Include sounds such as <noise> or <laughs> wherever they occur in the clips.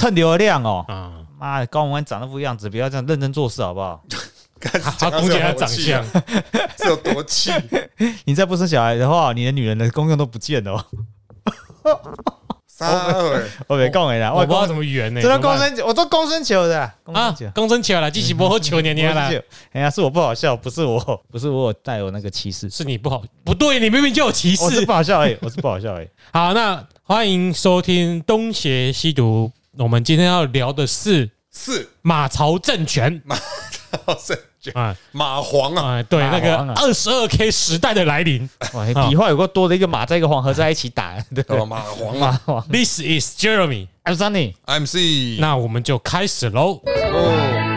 蹭流量哦。啊，妈的，高文安长得不一样子，不要这样认真做事好不好？<laughs> 看他攻击他长相，<laughs> 是有多气？<laughs> 你再不生小孩的话，你的女人的功用都不见了哦。撒回我没讲的啦，我不知道公怎么圆呢，这都怎么办公升，我做公升球的啊，公啊升球，。公升球了，机器不好球年年了，哎呀，是我不好笑，不是我，不是我有带有那个歧视，是你不好，不对，你明明就有歧视我是不。好笑哎，我是不好笑哎。好，那欢迎收听东邪西毒。我们今天要聊的是是。马朝政权。<laughs> 马朝政权。啊，啊，对，那个马皇啊二十二 K 时代的来临。哇，笔画有个多的一个马在一个黄河在一起打，对。不对？哦蚂蟥马啊 <laughs> 黄。This is Jeremy。，I'm Sunny，I'm C，那我们就开始喽。哦，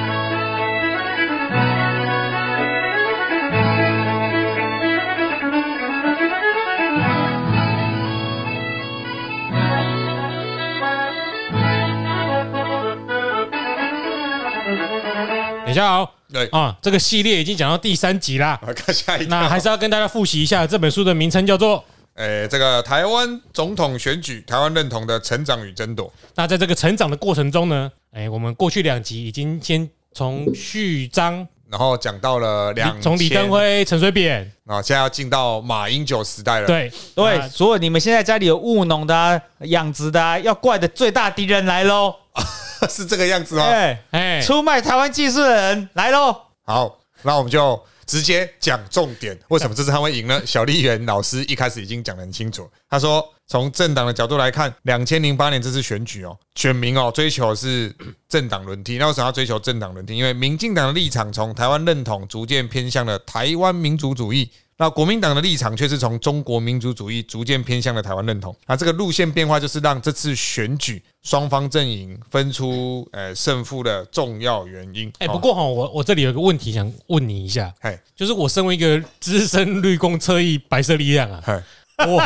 一下哦，对，啊，这个系列已经讲到第三集啦。看下一那还，是要跟大家复习一下这本书的名称，叫做哎，这个台湾总统选举，台湾认同的成长与争夺，那在这个成长的过程中呢，哎，我们过去两集已经先从序章，然后讲到了两从李登辉、陈水扁，啊，现在要进到马英九时代了，，对。对，那所以你们现在家里有务农的、啊、养殖的、啊，要怪的最大敌人来喽！<laughs> <laughs> 是这个样子哦。哎，哎，出卖台湾技术的人来喽！好，那我们就直接讲重点。为什么这次他会赢呢？<laughs> 小丽媛老师一开始已经讲得很清楚，他说从政党的角度来看，两千零八年这次选举哦，选民哦追求是政党轮替。那为什么要追求政党轮替？因为民进党的立场从台湾认同逐渐偏向了台湾民族主义。那国民党的立场却是从中国民族主义逐渐偏向了台湾认同，那这个路线变化就是让这次选举双方阵营分出呃胜负的重要原因。哎，哦不过哈，我我这里有一个问题想问你一下，哎，就是我身为一个资深绿共侧翼白色力量啊，我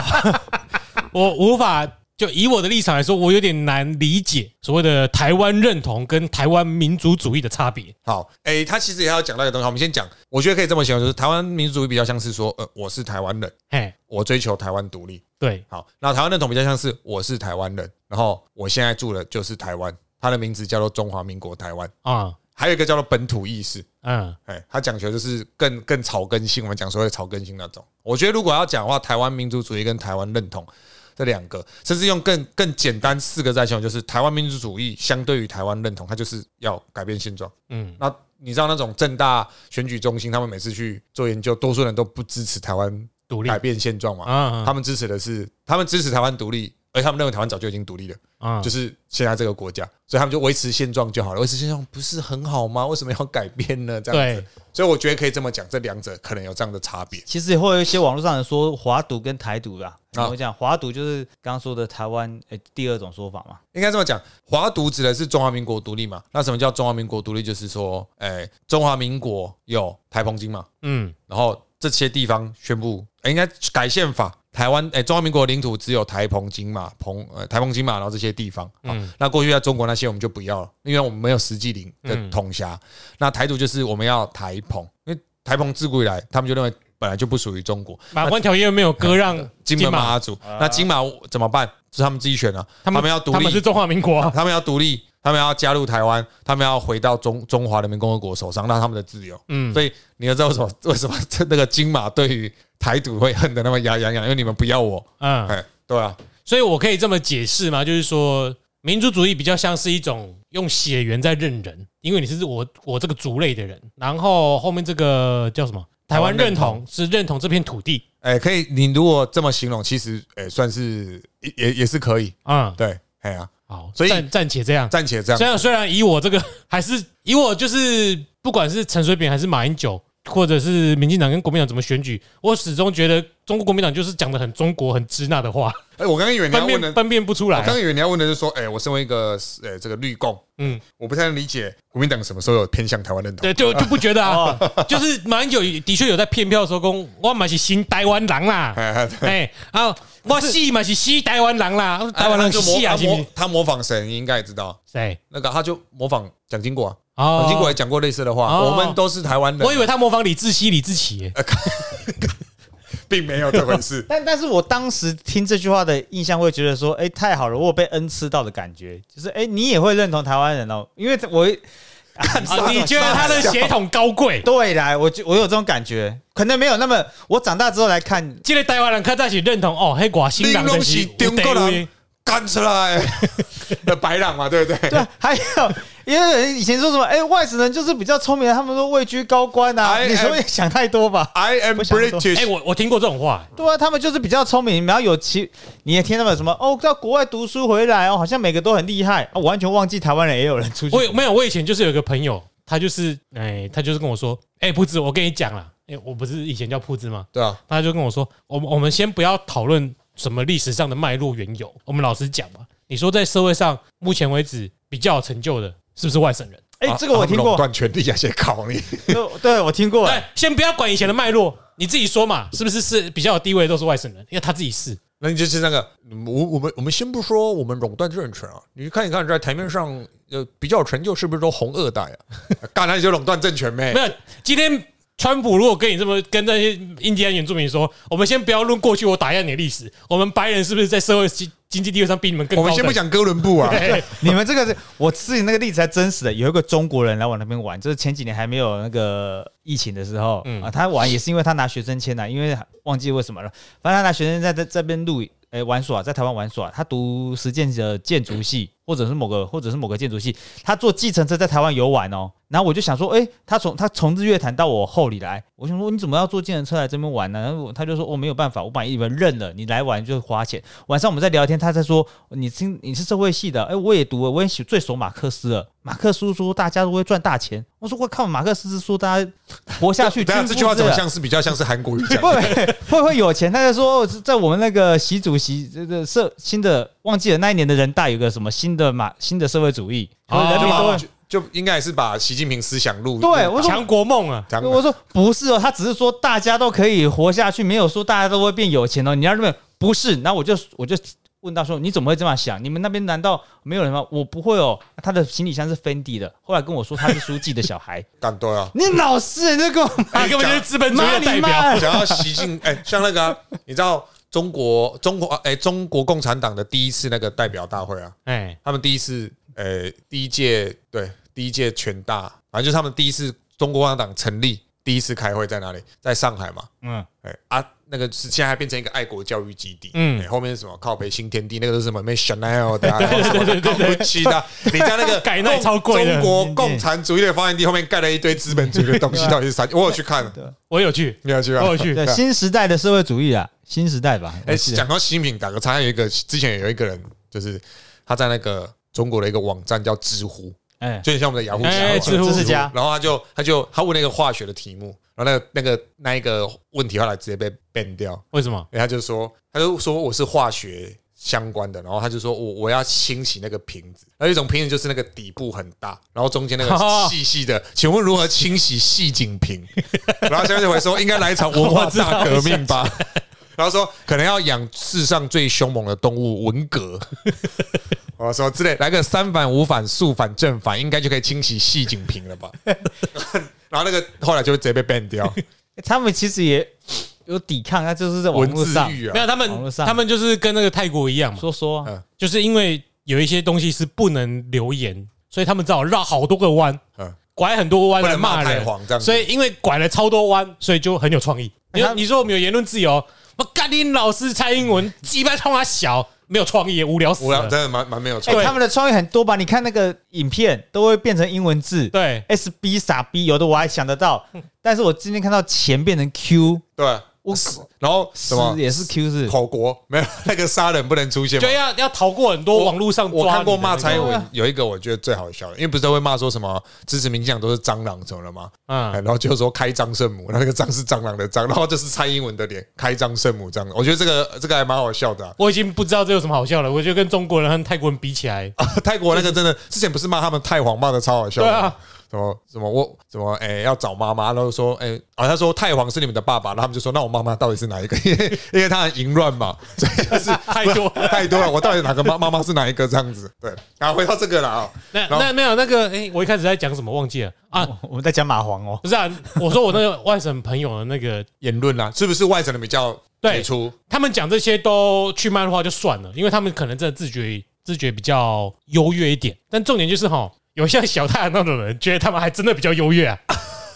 <laughs> 我无法就以我的立场来说，我有点难理解所谓的台湾认同跟台湾民族主义的差别。好，诶、他其实也要讲到一个东西，我们先讲，我觉得可以这么形容，就是台湾民族主义比较像是说，呃，我是台湾人，嘿，我追求台湾独立。对，好，那台湾认同比较像是我是台湾人，然后我现在住的就是台湾，它的名字叫做中华民国台湾，啊，还有一个叫做本土意识。嗯，哎，他讲求就是更更草根性，我们讲所谓的草根性那种。我觉得如果要讲的话，台湾民族主义跟台湾认同这两个，甚至用更更简单四个字来形容，就是台湾民主主义相对于台湾认同，它就是要改变现状。嗯嗯，那你知道那种正大选举中心，他们每次去做研究，多数人都不支持台湾独立改变现状嘛，啊他们支持的是他们支持台湾独立。而他们认为台湾早就已经独立了，啊就是现在这个国家，所以他们就维持现状就好了。维持现状不是很好吗？为什么要改变呢？这样子，所以我觉得可以这么讲，这两者可能有这样的差别。其实也会有一些网络上人说华独跟台独啦。啊我讲华独就是刚刚说的台湾诶第二种说法嘛。应该这么讲，华独指的是中华民国独立嘛？那什么叫中华民国独立？就是说，哎、中华民国有台澎金嘛，嗯然后这些地方宣布，哎应该改宪法，台湾哎、中华民国领土只有台澎金马、澎呃台澎金马，然后这些地方，嗯，那过去在中国那些我们就不要了，因为我们没有实际领的统辖。那台独就是我们要台澎，因为台澎自古以来他们就认为本来就不属于中国，马关条约没有割让金门马。祖，那金马怎么办？是他们自己选啊，他们要独立，他们是中华民国啊，他们要独立，他们要加入台湾，他们要回到中中华人民共和国手上，让他们的自由。嗯，所以你要知道为什么为什么这那个金马对于台独会恨得那么牙痒痒，因为你们不要我。嗯，哎，对啊，所以我可以这么解释吗？就是说，民族主义比较像是一种用血缘在认人，因为你是我我这个族类的人，然后后面这个叫什么？台湾认同是认同这片土地哎，可以，你如果这么形容，其实哎算是也也也是可以。嗯、对，哎呀，好，所以暂暂且这样。暂且这样虽。然虽然以我这个还是以我就是不管是陈水扁还是马英九，或者是民进党跟国民党怎么选举，我始终觉得中国国民党就是讲的很中国、很支那的话，哎，我刚刚以为你要问的，分辨不出来我刚。刚以为你要问的是说，哎，我身为一个呃这个绿共，嗯，我不太能理解国民党什么时候有偏向台湾认同。对，就就 <laughs> 不觉得啊，<laughs> 就是马英九的确有在骗票的时候讲，我嘛是新台湾人 <laughs> 啦，哎，哎对哎啊，我是嘛是西台湾人啦，台湾人就模是死啊，他模仿谁？你应该也知道，谁？那个他就模仿蒋经国啊，哦蒋经国也讲过类似的话，哦我们都是台湾人。我以为他模仿李志熙、李志奇耶，<laughs> <laughs> 并没有这回事。<laughs> 但但是我当时听这句话的印象会觉得说，哎、太好了，我有被恩赐到的感觉，就是哎、你也会认同台湾人哦，因为我啊你觉得他的血统高贵？对啦，我就我有这种感觉，可能没有那么，我长大之后来看，今天台湾人看在一起认同哦，黑寡新郎的是中国人干出来，那白狼嘛，对不对？对啊，还有因为人以前说什么，哎、外省人就是比较聪明，他们都位居高官啊，I 你是不是想太多吧？I am British，哎，我我听过这种话，对啊，他们就是比较聪明，然后有其你也听他们什么哦，到国外读书回来哦，好像每个都很厉害啊，我完全忘记台湾人也有人出去。我有没有？我以前就是有一个朋友，他就是哎，他就是跟我说，哎，铺子，我跟你讲了，哎，我不是以前叫铺子吗？对啊，他就跟我说，我们我们先不要讨论什么历史上的脉络缘由，我们老实讲嘛。你说在社会上目前为止比较有成就的，是不是外省人？哎、啊这个我听过，垄断权力啊，先考你。<laughs> 对对，我听过。对，先不要管以前的脉络，你自己说嘛，是不是是比较有地位的都是外省人？因为他自己是。那你就是那个，我我们我们先不说我们垄断政权啊，你看一看在台面上呃比较有成就是不是都红二代啊？干那你就垄断政权呗没？有，今天川普如果跟你这么跟那些印第安原住民说，我们先不要论过去我打压你的历史，我们白人是不是在社会经经济地位上比你们更高？我们先不，讲哥伦布啊，<laughs> 你们这个是我自己那个例子还真实的，有一个中国人来往那边玩，就是前几年还没有那个疫情的时候，嗯。啊，他玩也是因为他拿学生签的，因为忘记为什么了，反正他拿学生在这这边录，诶、玩耍，在台湾玩耍，他读实践的建筑系，或者是某个或者是某个建筑系，他坐计程车在台湾游玩哦，然后我就想说，哎、他从他从日月潭到我后里来，我想说你怎么要坐计程车来这边玩呢？然后他就说我、哦、没有办法，我把你们认了，你来玩就花钱。晚上我们在聊天，他在说你听你是社会系的，哎、我也读了，我也喜最熟马克思了。马克思说大家都会赚大钱，我说我靠，马克思是说大家活下去，等下这句话怎么像是比较像是韩国语讲会的？<laughs> 会会会有钱？他在说，哦在我们那个习主席这个社新的忘记了那一年的人大有个什么新的马新的社会主义，哦人民都会。就就应该也是把习近平思想录录对我说强国梦啊，讲我说不是哦，他只是说大家都可以活下去，没有说大家都会变有钱哦。你要认为不是，然后我就我就问他说：“你怎么会这么想？你们那边难道没有人吗？”我不会哦，他的行李箱是 Fendi 的。后来跟我说他是书记的小孩，<laughs> 敢对啊。你老师你这个你根本就是资本主义的代表。妈讲到习近，哎、像那个啊、你知道中国中国哎、中国共产党的第一次那个代表大会啊，哎，他们第一次呃第一届对第一届全大，反正就是他们第一次中国共产党成立第一次开会在哪里？在上海嘛，嗯，哎、啊。那个是现在还变成一个爱国教育基地，嗯。嗯、后面是什么靠北新天地，那个都是什么咩 Chanel 的、啊，然后什么 Gucci 的啊，你在那个 <laughs> 改那也超贵的中国共产主义的发源地后面盖了一堆资本主义的东西，<laughs> 到底是啥？我有去看，我有去，你有去吗？我有去。对 <laughs> 新时代的社会主义啊，新时代吧。哎，讲到习近平，打个岔，有一个之前有一个人，就是他在那个中国的一个网站叫知乎，哎，就很像我们的雅虎哎知知乎知识家然后他就他就他问那个化学的题目，然后那个那个那一个问题后来直接被 ban 掉，为什么？他就说他就说我是化学相关的，然后他就说我我要清洗那个瓶子，还有一种瓶子就是那个底部很大，然后中间那个细细的，请问如何清洗细颈瓶？<laughs> 然后下面就会说应该来一场文化大革命吧。<laughs> 然后说可能要养世上最凶猛的动物文革，<laughs> 我说之类，来个三反五反速反正反，应该就可以清洗细颈瓶了吧？<laughs> 然后那个后来就直接被 ban 掉，<laughs> 他们其实也有抵抗，他就是在网文络上。字狱啊，没有，他们他们就是跟那个泰国一样嘛，说说啊。嗯就是因为有一些东西是不能留言，所以他们只好绕好多个弯，嗯。拐很多弯来不能骂太人。黄这样。所以因为拐了超多弯，所以就很有创意。你说我们有言论自由，我干你老师蔡英文鸡巴冲他小，没有创意，无聊死无聊，了。真的蛮蛮没有哎、错。对他们的创意很多吧？你看那个影片都会变成英文字对，，S B 傻逼，有的我还想得到，但是我今天看到钱变成 Q，对，我死然后什么是也是 Q 是，口国没有那个杀人不能出现嘛就？要要逃过很多网络上我看过骂猜蔡英文有一个我觉得最好笑的，因为不是都会骂说什么支持民进党都是蟑螂什么的吗？哎嗯，然后就说开张圣母，那个张是蟑螂的张，然后就是蔡英文的脸开张圣母这样，我觉得这个这个还蛮好笑的啊。我已经不知道这有什么好笑了。我觉得跟中国人和泰国人比起来，<laughs> 泰国那个真的 <laughs> 之前不是骂他们太皇骂的超好笑的，对啊，什么什么我什么哎、要找妈妈，然后说哎啊他说太皇是你们的爸爸，然后他们就说那我妈妈到底是哪一个？<laughs> 因为因为他很淫乱嘛，所以就是太多。<laughs> 太多了，我到底哪个妈妈妈是哪一个这样子？对，然后回到这个了啊，那那没有那个，哎，我一开始在讲什么忘记了啊？我们在讲蚂蟥哦，不是啊，我说我那个外省朋友的那个，言论啦，是不是外省的比较对杰出？他们讲这些都去漫画就算了，因为他们可能真的自觉自觉比较优越一点，但重点就是哈，有像小太阳那种人，觉得他们还真的比较优越啊。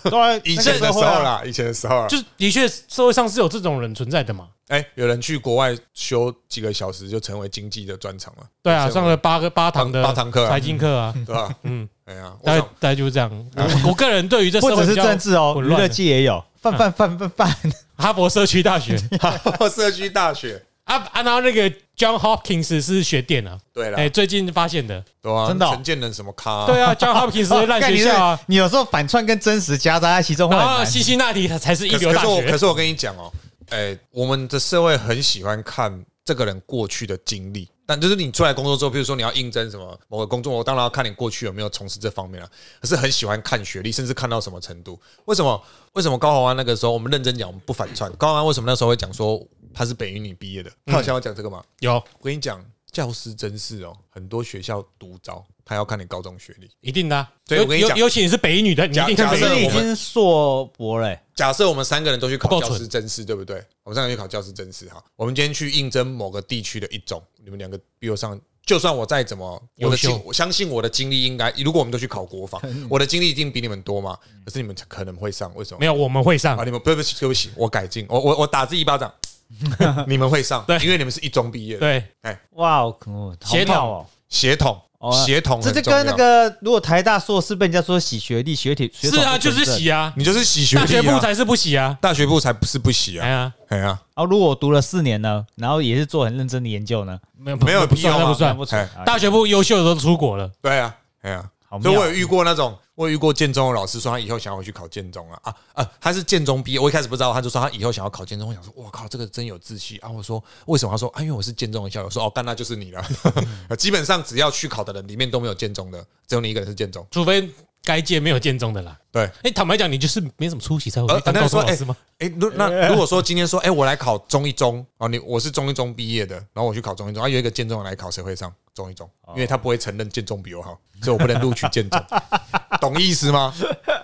<laughs> 对啊，以前的时候啦，以前的时候啦，就是的确社会上是有这种人存在的嘛。哎，有人去国外修几个小时就成为经济的专长了，对啊，上了八个八堂的八堂课啊。财经课啊，对吧？<laughs> 嗯，哎呀，大概大概就是这样。我我个人对于这不只是政治哦，娱乐混乱的界也有，范范范范范，<laughs> 哈佛社区大学。哈佛社区大学，啊啊，然后那个 John Hopkins 是学电啊，对了哎，，最近发现的，对啊，真的哦陈建仁什么咖？对啊，John Hopkins <laughs> 是烂学校你有时候反串跟真实夹杂在其中会然后很难。西西那里才才是一流大学可是我可。是我跟你讲哦，哎，我们的社会很喜欢看这个人过去的经历。但就是你出来工作之后，比如说你要应征什么某个工作，我当然要看你过去有没有从事这方面啊。可是很喜欢看学历，甚至看到什么程度？为什么？为什么高宏安那个时候我们认真讲，我们不反串？高宏安为什么那时候会讲说他是北语女毕业的？他好像要讲这个吗？有我跟你讲，教师真是哦，很多学校独招，他要看你高中学历。一定的啊，所以我跟你讲尤尤其你是北一女的，你一定看假设北已经硕博嘞，假设我们三个人都去考教师真试，对不对？我们三个人去考教师真试，哈，我们今天去应征某个地区的一中，你们两个比我上，就算我再怎么我的优秀经，我相信我的经历应该，如果我们都去考国防，<laughs> 我的经历一定比你们多嘛。可是你们可能会上，为什么没？有，我们会上啊，。你们对不起，对不起，我改进，我我我打自己一巴掌，<laughs> 你们会上，对。因为你们是一中毕业的，对，哎。哇哦，协同。哦。协同哦协同这就跟那个，如果台大硕士被人家说洗学历、学体，学是啊，就是。洗啊，你就是洗学历大学部才是不洗啊。大学部才不是不洗啊，哎呀，哎呀，然后如果我读了四年呢，然后也是做很认真的研究呢，没有没有不算，必要不算。大学部优秀的都出国了，对啊，哎呀。所以我有遇过那种，我遇过建中的老师说他以后想要去考建中啊啊啊！他是建中毕业，我一开始不知道，他就说他以后想要考建中。我想说，我靠，这个真有志气啊！我说为什么？他说，因为我是建中的校友。说哦，干那就是你了。<laughs> 基本上只要去考的人里面都没有建中的，只有你一个人是建中。除非该届没有建中的啦。对，哎，坦白讲，你就是没什么出息才会呃去当高中老师吗？哎，如那如果说今天说，哎，我来考中一中啊，你我是中一中毕业的，然后我去考中一中，啊，有一个建中的来考，谁会上中一中？因为他不会承认建中比我好，所以我不能录取建中，<laughs> 懂意思吗？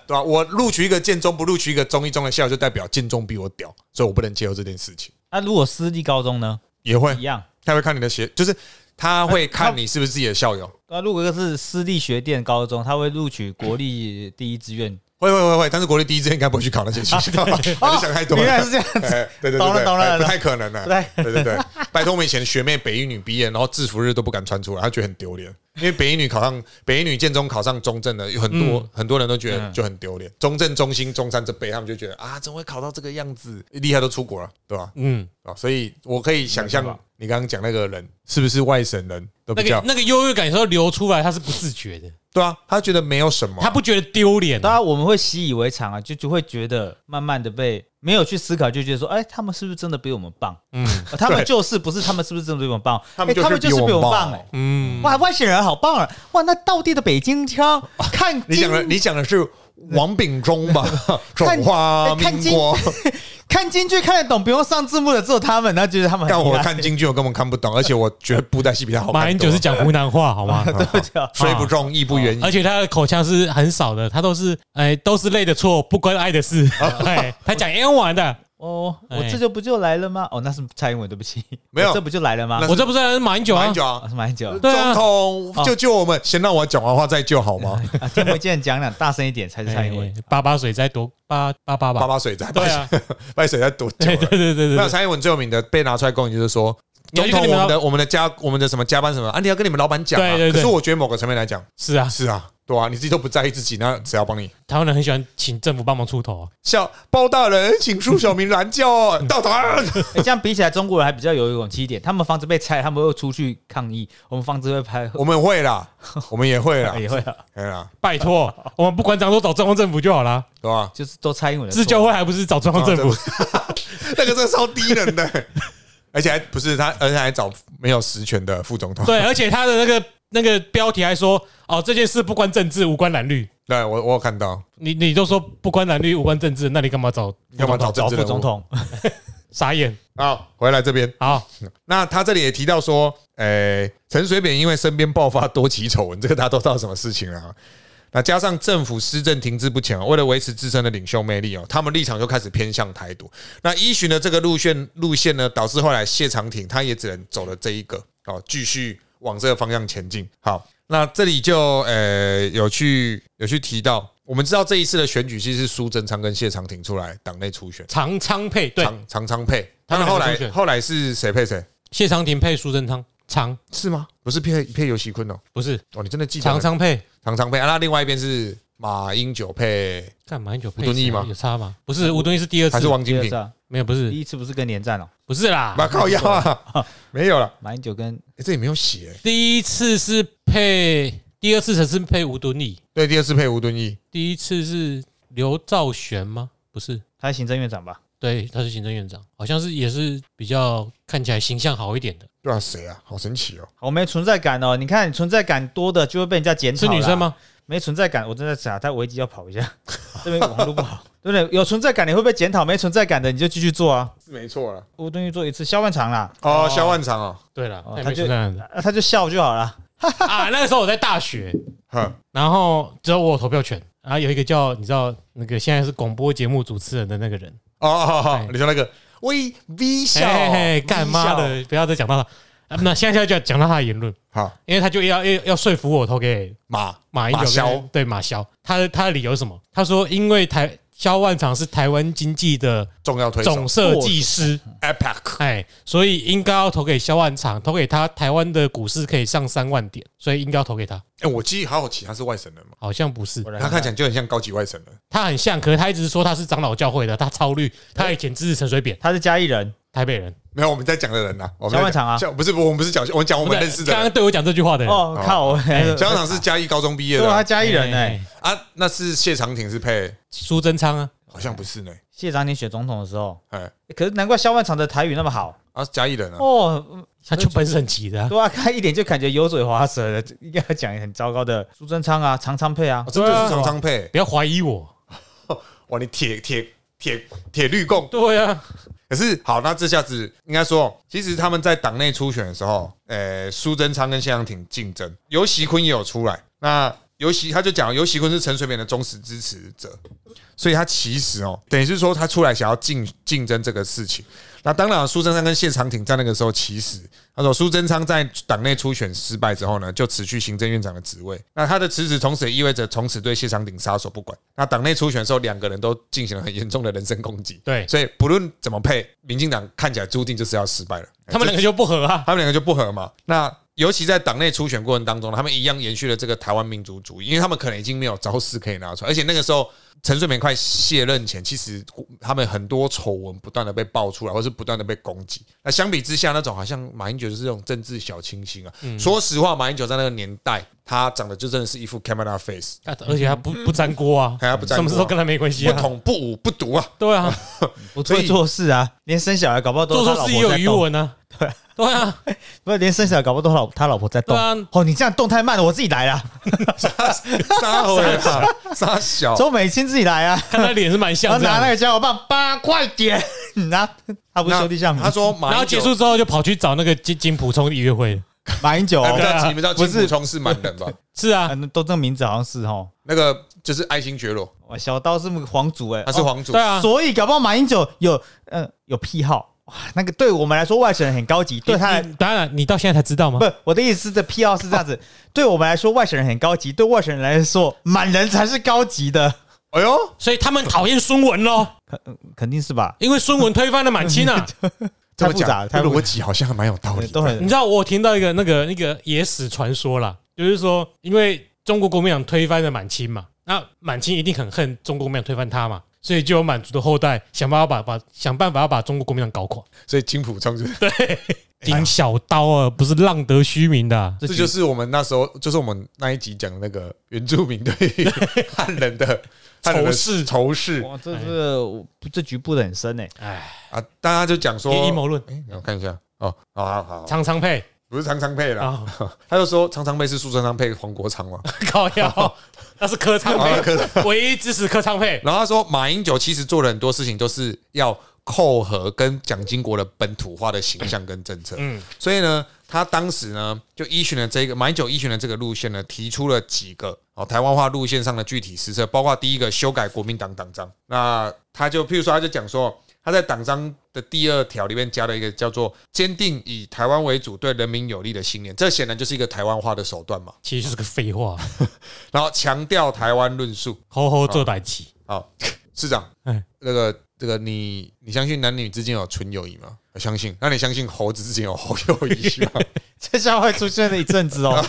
对吧？我录取一个建中，不录取一个中一中的校，就代表建中比我屌，所以我不能接受这件事情。那如果私立高中呢？也会一，样。他会看你的学，就是他会看你是不是自己的校友，那如果说是私立学电高中，他会录取国立第一志愿。会会会会，但是国立第一志愿应该不会去考那些学校，你 <laughs> 想太多原来了。是这样子。哎，对对对懂了，懂了不太可能的。对对对对，拜托我们以前学妹北一女毕业，然后制服日都不敢穿出来，她觉得很丢脸。因为北一女考上北一女建中考上中正的，有很多、很多人都觉得嗯就很丢脸。中正、中心、中山这辈，他们就觉得啊，怎么会考到这个样子？厉害都出国了，对吧？嗯，啊，所以我可以想象你刚刚讲那个人是不是外省人都那比较个那个优越感有时候流出来，他是不自觉的，对啊，他觉得没有什么，他不觉得丢脸。当然我们会习以为常啊，就就会觉得慢慢的被没有去思考，就觉得说，哎，他们是不是真的比我们棒？嗯呃他们就是不是他们是不是真的比我们棒？他们就是哎他们就是比我们棒哎。嗯，哇，外星人好棒啊！哇，那倒地的北京腔，看 <laughs> 你讲的你讲的是王炳忠吧？<laughs> 看中华哎看京民国。看京 <laughs> 剧看得懂，不用上字幕的只有他们，他觉得他们很但我看京剧我根本看不懂，而且我觉得布袋戏比较好看。马英九是讲湖南话，好吗？<laughs> 对啊虽不中亦不远矣。而且他的口腔是很少的，他都是哎，都是累的错，不关爱的事。哎，他讲英文的，哦，我哎这就不就来了吗？哦，那是蔡英文，对不起，<laughs> 没有我这不就来了吗那？我这不是马英九啊马英，九啊，啊，是马英九对啊总统救救我们！先让我讲完话再救好吗？<laughs> 啊，听不见讲两大声一点才是蔡英文。哎八八水灾多八八八吧？八八水灾，对啊，<laughs> 八水灾多久对对了？对对对对，那蔡英文最有名的被拿出来供，就是说。你要总统，去跟你们老我们的我们的加我们的什么加班什么啊？你要跟你们老板讲啊。对对对可是我觉得某个层面来讲，是啊，是啊，对啊，你自己都不在意自己，那谁要帮你？台湾人很喜欢请政府帮忙出头啊。小包大人，请恕小明拦轿，<laughs> 到团。哎，这样比起来，中国人还比较有勇气一点。他们房子被拆，他们会出去抗议；我们房子会拍，我们会啦，<laughs> 我们也会啦，也会啦，对啦，拜托，我们不管长都找中央政府就好啦。对吧？就是都蔡英文。自救会还不是找中央政府？<laughs> 那个真的超低能的，而且还不是他，而且还找没有实权的副总统。对，而且他的那个那个标题还说，哦，这件事不关政治，无关蓝绿。对我我有看到，你你都说不关蓝绿无关政治，那你干嘛找干嘛找找政治人物？副总统，<laughs> 傻眼？好，回来这边，好，那他这里也提到说，诶，陈水扁因为身边爆发多起丑闻，<laughs> 这个大家都知道什么事情了啊。那加上政府施政停滞不前哦，为了维持自身的领袖魅力哦，他们立场就开始偏向台独。那依循的这个路线路线呢，导致后来谢长廷他也只能走了这一个哦，继续往这个方向前进。好，那这里就呃有去有去提到，我们知道这一次的选举其实是苏贞昌跟谢长廷出来党内初选，长昌配对，常常昌配，他他们后来后来是谁配谁？谢长廷配苏贞昌，长是吗？不是配配尤喜坤哦。不是哦，你真的记得长昌配，常昌配啊？那另外一边是马英九配干嘛有配吴敦义吗有差吗？不是吴敦义是第二次还是，王金平？没有不是第一次不是跟连战哦，不是啦，马靠腰啊，<laughs> 没有了，马英九跟诶这里没有写。第一次是配，第二次才是配吴敦义，对，第二次配吴敦义，第一次是刘兆玄吗？不是，他是行政院长吧？对，他是行政院长，好像是也是比较看起来形象好一点的，对啊，谁啊？好神奇哦！我没存在感哦，你看你存在感多的就会被人家检讨。是女生？吗？没存在感，我正在查，他危机要跑一下，<laughs> 这边网络不好，对不对？有存在感你会被检讨，没存在感的你就继续做啊。是没错了。吴敦义做一次，萧万长啦，哦，萧万长哦，对了，他就没这样子啊他就笑就好了。<laughs> 啊。那个时候我在大学，<laughs> 哼，然后只有我有投票权，然后有一个叫你知道那个现在是广播节目主持人的那个人，哦哦哦哎，你说那个微微笑嘿嘿嘿，干妈的，不要再讲到他。啊那现在就要讲到他的言论，好因为他就要要要说服我投给马马英九对马萧，他的他的理由是什么？他说因为台萧万长是台湾经济的重要推手总设计师，，APEC 哎，所以应该要投给萧万长，投给他台湾的股市可以上三万点，所以应该要投给他。哎，我记忆好好奇，他是外省人嘛？好像不是，他看起来就很像高级外省人。他很像，可是他一直说他是长老教会的，他超绿，他以前支持陈水扁，他是嘉义人，台北人。没有，我们在讲的人呐，我们在萧万长啊讲不是，我们不是讲，我们讲我们认识的人。刚刚对我讲这句话的人，哦靠，我萧万长是嘉义高中毕业对啊，他嘉义人哎哎。啊，那是谢长廷是配，苏贞昌啊，好像不是呢。谢长廷选总统的时候，哎，可是难怪萧万长的台语那么好啊，嘉义人啊，哦。他就本省籍的啊，对啊，他一点就感觉油嘴滑舌的，<laughs> 应该要讲很糟糕的苏贞昌啊、常昌配啊哦，真的是常昌配。不要怀疑我。<laughs> 哇，你铁铁铁铁律共。对啊，可是好，那这下子应该说，其实他们在党内初选的时候，呃，苏贞昌跟谢长廷竞争，尤喜坤也有出来。那尤喜他就讲，尤喜坤是陈水扁的忠实支持者，所以他其实哦，等于是说他出来想要竞竞争这个事情。那当然，苏贞昌跟谢长廷在那个时候，其实他说苏贞昌在党内初选失败之后呢，就辞去行政院长的职位。那他的辞职，从此也意味着从此对谢长廷撒手不管。那党内初选的时候，两个人都进行了很严重的人身攻击。对所以不论怎么配，民进党看起来注定就是要失败了。他们两个就不合啊。他们两个就不合嘛。那尤其在党内初选过程当中，他们一样延续了这个台湾民族主义，因为他们可能已经没有招式可以拿出来，而且那个时候陈水扁快卸任前，其实他们很多丑闻不断的被爆出来，或是不断的被攻击。那相比之下，那种好像马英九就是这种政治小清新啊。说实话，马英九在那个年代，他长得就真的是一副 camera face，啊而且他不不沾锅啊，还他不沾锅啊什么时候跟他没关系不啊？统不武不独啊。对啊，<laughs> 不会做事啊，连生小孩搞不好都做是他老错事也有余文啊。<laughs> 对对啊，不是连生小孩搞不好都老他老婆在动对。啊，哦，你这样动太慢了，我自己来啦。杀回啊，杀小。周美清自己来啊，看他脸是蛮然像的。后拿那个加油棒，八快点，<laughs> 拿他不是兄弟相他说 <laughs> 马然后英九结束之后就跑去找那个金金普冲约会。马英九哎，不知哦，道你们知道金普充是满人吧？是啊，嗯，都这个名字好像是哦。那个就是爱新觉罗，哇，小刀是皇族哎，他是皇族对。啊，所以搞不好马英九有呃有癖好，哇，那个对我们来说外省人很高级，对他当然你到现在才知道吗不？我的意思是，这癖好是这样子，对我们来说外省人很高级，对外省人来说满人才是高级的，哎呦，所以他们讨厌孙文喽，肯肯定是吧？因为孙文推翻了满清啊。<laughs> 这么讲太复杂了，太复杂逻辑好像还蛮有道理。都很你知道我听到一个那个那个野史传说啦，就是说因为中国国民党推翻了满清嘛，那满清一定很恨中国国民党推翻他嘛，所以就有满族的后代想办法把把想办法要把中国国民党搞垮。所以金普冲就是，丁小刀啊，不是浪得虚名的啊、这就是我们那时候，就是我们那一集讲的那个原住民对于汉人的汉人的仇视。仇视。哇，这是这局布的很深哎，哎，啊，大家就讲说阴谋论，哎，我看一下。哦，好好好，常常配不是常常配啦，啊，<laughs> 他就说常常配是苏常常配黄国昌嘛，<laughs> 靠腰，<laughs> 那是柯昌啊配，唯一支持柯昌配。然后他说马英九其实做了很多事情都是要扣合跟蒋经国的本土化的形象跟政策，嗯，所以呢，他当时呢就依循了这个马英九依循了这个路线呢，提出了几个哦台湾化路线上的具体施策，包括第一个修改国民党党章。那他就譬如说，他就讲说，他在党章的第二条里面加了一个叫做“坚定以台湾为主、对人民有利的信念”，这显然就是一个台湾化的手段嘛。<laughs> 其实就是个废话，然后强调台湾论述。<laughs> 好好做代志。好，<laughs> 市长哎，那个这个你你相信男女之间有纯友谊吗？我相信。那你相信猴子之间有猴友谊吗？这下会出现了一阵子哦。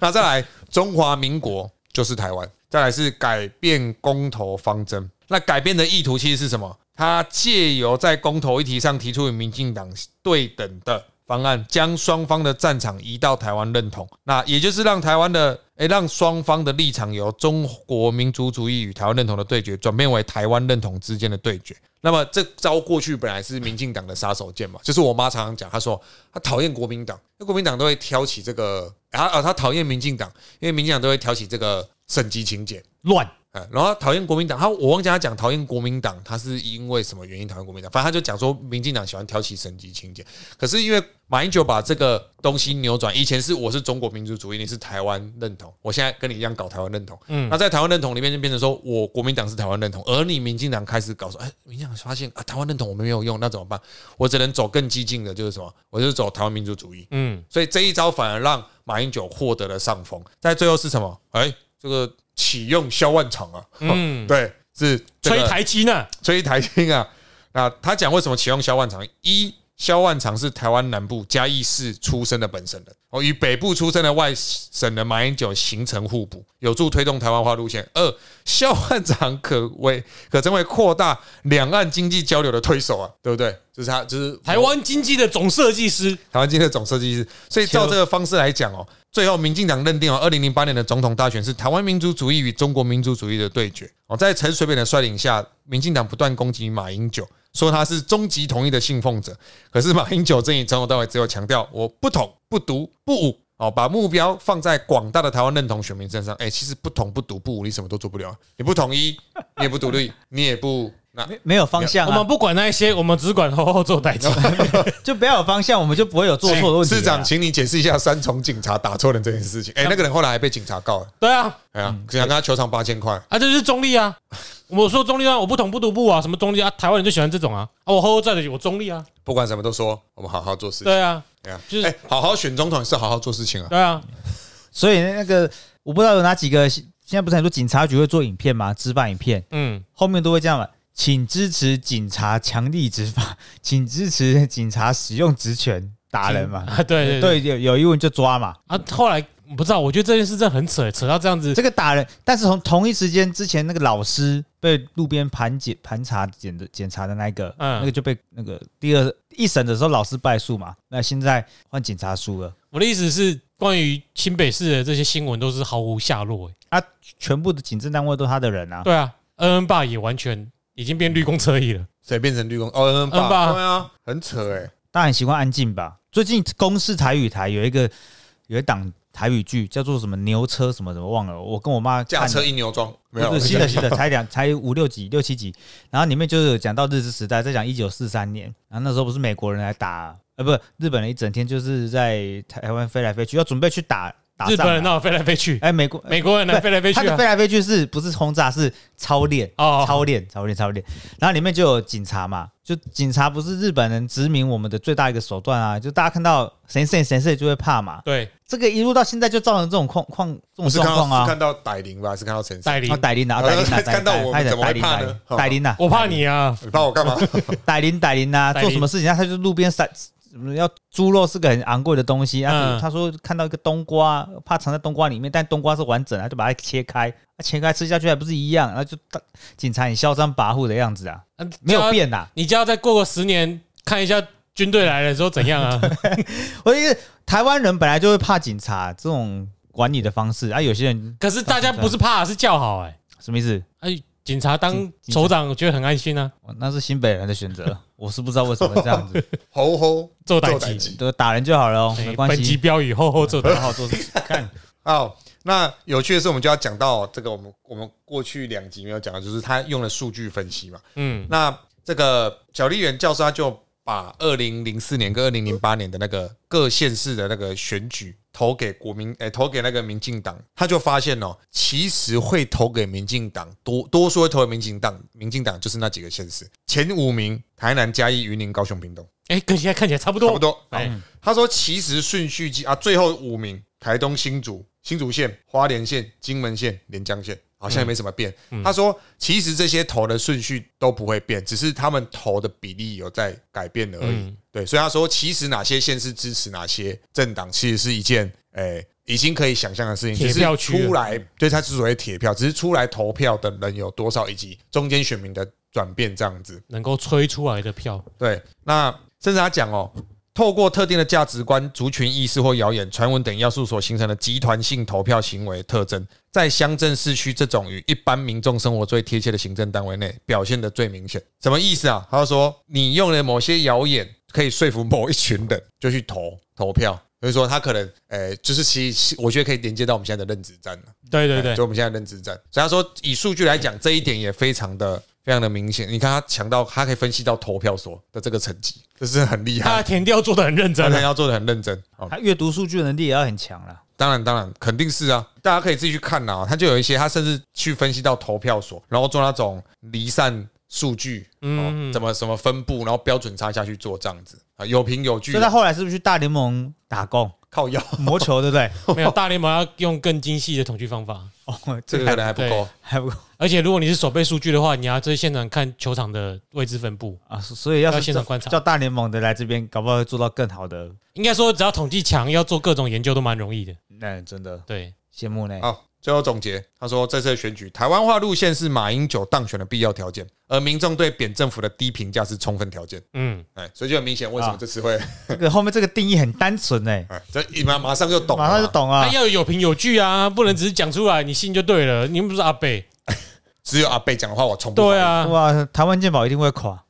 那再来，中华民国就是台湾。再来是改变公投方针。那改变的意图其实是什么？他借由在公投议题上提出与民进党对等的方案，将双方的战场移到台湾认同，那也就是让台湾的诶、让双方的立场由中国民族主义与台湾认同的对决，转变为台湾认同之间的对决。那么这招过去本来是民进党的杀手锏嘛，就是我妈常常讲，她说她讨厌国民党，因为国民党都会挑起这个，啊啊，她讨厌民进党，因为民进党都会挑起这个省级情节。乱，嗯，然后讨厌国民党，他我忘记他讲讨厌国民党，他是因为什么原因讨厌国民党？反正他就讲说民进党喜欢挑起省级情节，可是因为马英九把这个东西扭转，以前是我是中国民族主义，你是台湾认同，我现在跟你一样搞台湾认同，嗯，那在台湾认同里面就变成说我国民党是台湾认同，而你民进党开始搞说，哎，民进党发现啊台湾认同我们没有用，那怎么办？我只能走更激进的，就是什么？我就是走台湾民族主义，嗯，所以这一招反而让马英九获得了上风，在最后是什么？哎，这个启用萧万长啊，嗯 <laughs> 对，是这个吹台机呢？吹台青啊。那他讲为什么启用萧万长？一，萧万长是台湾南部嘉义市出生的本省人，哦，与北部出生的外省人马英九形成互补，有助推动台湾化路线。二，萧万长可为 <laughs> 可成为扩大两岸经济交流的推手啊，对不对？就是他，就是台湾经济的总设计师，台湾经济的总设计师，所以照这个方式来讲哦，最后民进党认定哦，二零零八年的总统大选是台湾民族主义与中国民族主义的对决哦，在陈水扁的率领下，民进党不断攻击马英九，说他是终极统一的信奉者，可是马英九阵营从头到尾只有强调我不统不独不武。哦，把目标放在广大的台湾认同选民身上。哎、其实不统不独不武，你什么都做不了。你不统一，你也不独立，你也不那没没有方向啊，我们不管那一些，我们只管好好做代志。<laughs> 就不要有方向，我们就不会有做错的问题啊。市长，请你解释一下三重警察打错人这件事情。哎、那个人后来还被警察告了。对啊，哎呀，想跟他求偿八千块，啊，这就是中立啊。我说中立啊，我不同不独步啊，什么中立啊？台湾人就喜欢这种啊。啊，我好好在的，我中立啊。不管什么都说，我们好好做事情。对啊，哎呀，就是哎，好好选总统是好好做事情啊。对啊，所以那个我不知道有哪几个，现在不是很多警察局会做影片吗？执法影片嗯，后面都会这样嘛，请支持警察强力执法，<laughs> 请支持警察使用职权打人嘛。<laughs> 啊，对对有有疑问就抓嘛。啊。后来不知道，我觉得这件事真的很扯，扯到这样子。这个打人，但是从同一时间之前那个老师被路边盘检盘查检的检查的那个，嗯那个就被那个第二一审的时候老师败诉嘛，那现在换警察输了我的意思是，关于新北市的这些新闻都是毫无下落、欸。啊，全部的警政单位都是他的人啊。对啊，恩恩爸也完全已经变绿公车椅了。谁变成绿公？哦，嗯嗯吧对啊，很扯哎。大家很习惯安静吧？最近公视台语台有一个有一档台语剧叫做什么牛车什么什么忘了，我跟我妈驾车一牛装，没有是新的新的，<laughs> 才两才五六集六七集，然后里面就是有讲到日治时代，在讲一九四三年，然后那时候不是美国人来打，呃，不，日本人一整天就是在台湾飞来飞去，要准备去打打仗啊。日本人闹飞来飞去，哎，美国美国人呢飞来飞去啊他的飞。来飞去是不是轰炸？是操练，哦操练，操练，操练。然后里面就有警察嘛，就警察不是日本人殖民我们的最大一个手段啊，就大家看到谁谁谁谁就会怕嘛。对，这个一路到现在就造成这种况况这种不是看状况啊。到是看到歹灵吧？还是看到陈戴琳啊，，逮林啊，逮林啊，看到我们怎么怕呢逮林啊，我怕你啊！<laughs> 你怕我干嘛？<laughs> 逮林逮林啊，<laughs> 逮林做什么事情啊？他就路边散，要猪肉是个很昂贵的东西啊。嗯他说看到一个冬瓜，怕藏在冬瓜里面，但冬瓜是完整，他就把它切开，啊切开吃下去还不是一样？然后就大警察很嚣张跋扈的样子啊，啊没有变呐。你就要再过个十年，看一下军队来了之后怎样啊？<laughs> 我觉得台湾人本来就会怕警察这种管理的方式啊，有些人可是大家不是怕，是叫好哎、什么意思？哎，警察当首长，我觉得很安心啊，哦那是新北人的选择，<laughs> 我是不知道为什么会这样子，<laughs> 吼吼做代志。做代志。就打人就好了哦，哎没关本集系，标语吼吼做的好好做事。看，<laughs> 好，那有趣的是，我们就要讲到这个，我们我们过去两集没有讲的，就是他用了数据分析嘛。嗯，那这个小笠原教授他就把二零零四年跟二零零八年的那个各县市的那个选举投给国民，诶、投给那个民进党，他就发现哦，其实会投给民进党多多数会投给民进党，民进党就是那几个县市，前五名台南、嘉义、云林、高雄、屏东，哎，跟现在看起来差不多，差不多。哎，他说其实顺序记啊，最后五名台东新竹、新竹县、花莲县、金门县、连江县，好像也没什么变。他说其实这些投的顺序都不会变，只是他们投的比例有在改变而已。嗯对，所以他说其实哪些县是支持哪些政党，其实是一件诶。已经可以想象的事情，只是票区了出来，对，它之所谓铁票，只是出来投票的人有多少，以及中间选民的转变这样子。能够吹出来的票，对，那甚至他讲哦，透过特定的价值观、族群意识或谣言、传闻等要素所形成的集团性投票行为特征，在乡镇市区这种与一般民众生活最贴切的行政单位内表现的最明显。什么意思啊？他就说你用了某些谣言可以说服某一群人就去投投票。<laughs> 所以说，他可能，呃，就是其实我觉得可以连接到我们现在的认知战了。对对对就，我们现在认知战。所以他说，以数据来讲，这一点也非常的非常的明显。你看他强到，他可以分析到投票所的这个成绩，这是很厉害。他的填调做的很认真啊，他要做的很认真。哦，他阅读数据的能力也要很强了。当然当然肯定是啊，大家可以自己去看呐、他就有一些，他甚至去分析到投票所，然后做那种离散数据，嗯。哦，怎么什么分布，然后标准差下去做这样子。啊，有凭有据。所以，他后来是不是去大联盟打工靠腰，磨球，对不对？<laughs> 没有大联盟要用更精细的统计方法，哦，这个可能还不够。还不够而且如果你是手背数据的话，你要在现场看球场的位置分布。啊，所以要要是现场观察叫大联盟的来这边，搞不好会做到更好的。应该说，只要统计强，要做各种研究都蛮容易的。那真的对，羡慕呢。好，最后总结，他说这次的选举，台湾化路线是马英九当选的必要条件，而民众对扁政府的低评价是充分条件。嗯，哎，所以就很明显，为什么啊这次会，这个后面这个定义很单纯哎，<laughs> 哎，这一马马上就懂马上就懂啊他。要有凭有据啊，不能只是讲出来，你信就对了。你们不是阿贝？<laughs> 只有阿贝讲的话，我从不对，啊，哇，台湾健保一定会垮。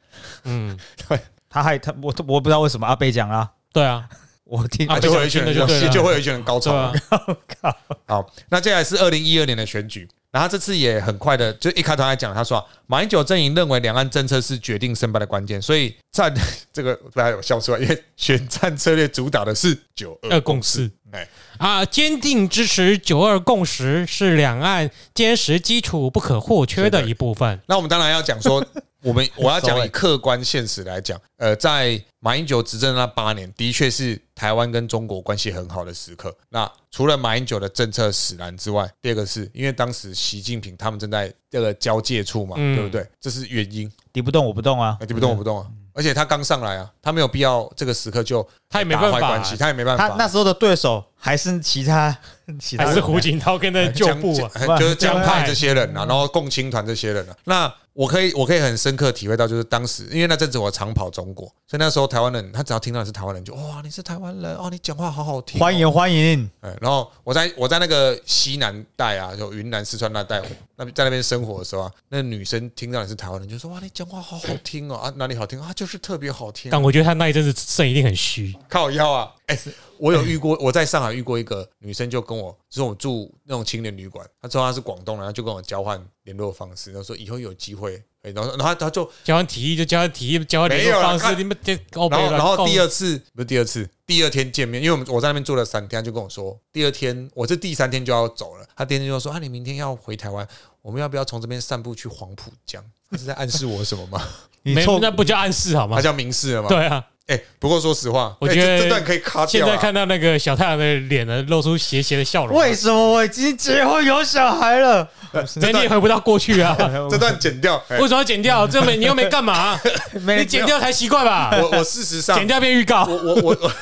嗯，<laughs> 他还他我我不知道为什么阿贝讲啊，对啊，我听啊就会有一群人就对了就会有一群人高潮对啊。好，那接下来是二零一二年的选举，然后这次也很快的，就一开头还讲，他说、啊、马英九阵营认为两岸政策是决定胜败的关键，所以战 <laughs> 这个大家有笑出来，因为选战策略主打的是九二共识。哎，啊，坚定支持九二共识是两岸坚实基础不可或缺的一部分。那我们当然要讲说，<laughs> 我们我要讲以客观现实来讲，呃，在马英九执政那八年，的确是台湾跟中国关系很好的时刻。那除了马英九的政策使然之外，第二个是因为当时习近平他们正在这个交界处嘛，嗯对不对？这是原因。敌不动我不动啊啊，。你不动我不动啊！而且他刚上来啊，他没有必要这个时刻就他也没办法。关系，他也没办法。他那时候的对手还是其他 <laughs> 其他还是胡锦涛跟那旧部 <laughs> 就是江派这些人啊，然后共青团这些人啊，那我可以我可以很深刻体会到，就是当时因为那阵子我常跑中国，所以那时候台湾人他只要听到你是台湾人，就哇你是台湾人哦，你讲话好好听哦，欢迎欢迎，哎，然后我在我在那个西南带啊，就云南、四川那带，那在那边生活的时候啊，那女生听到你是台湾人，就说哇，你讲话好好听哦啊，哪里好听啊，就是特别好听。但我觉得他那一阵子肾一定很虚。靠腰啊！哎、我有遇过，<laughs> 我在上海遇过一个女生，就跟我，就是我住那种青年旅馆，她说她是广东人，她就跟我交换联络方式，然后说以后有机会，哎然后然后她就，交换提议就交换提议，交换联络方式，你们这高然后然后第二二次不是第二次，第二天见面，因为我们我在那边住了三天，她就跟我说，第二天我是第三天就要走了，她第二天就说啊，你明天要回台湾，我们要不要从这边散步去黄浦江？她是在暗示我什么吗？没那不叫暗示好吗她？叫明示了吗？对啊，哎、不过说实话，哎我觉得这这段可以卡掉啊。现在看到那个小太阳的脸呢，露出邪邪的笑容。为什么我已经结婚有小孩了？所以你也回不到过去啊？<laughs> 这段剪掉，哎为什么要剪掉？这没你又没干嘛？<laughs> 没你剪掉才奇怪吧？我我事实上 <laughs> 剪掉变预告我。我我我，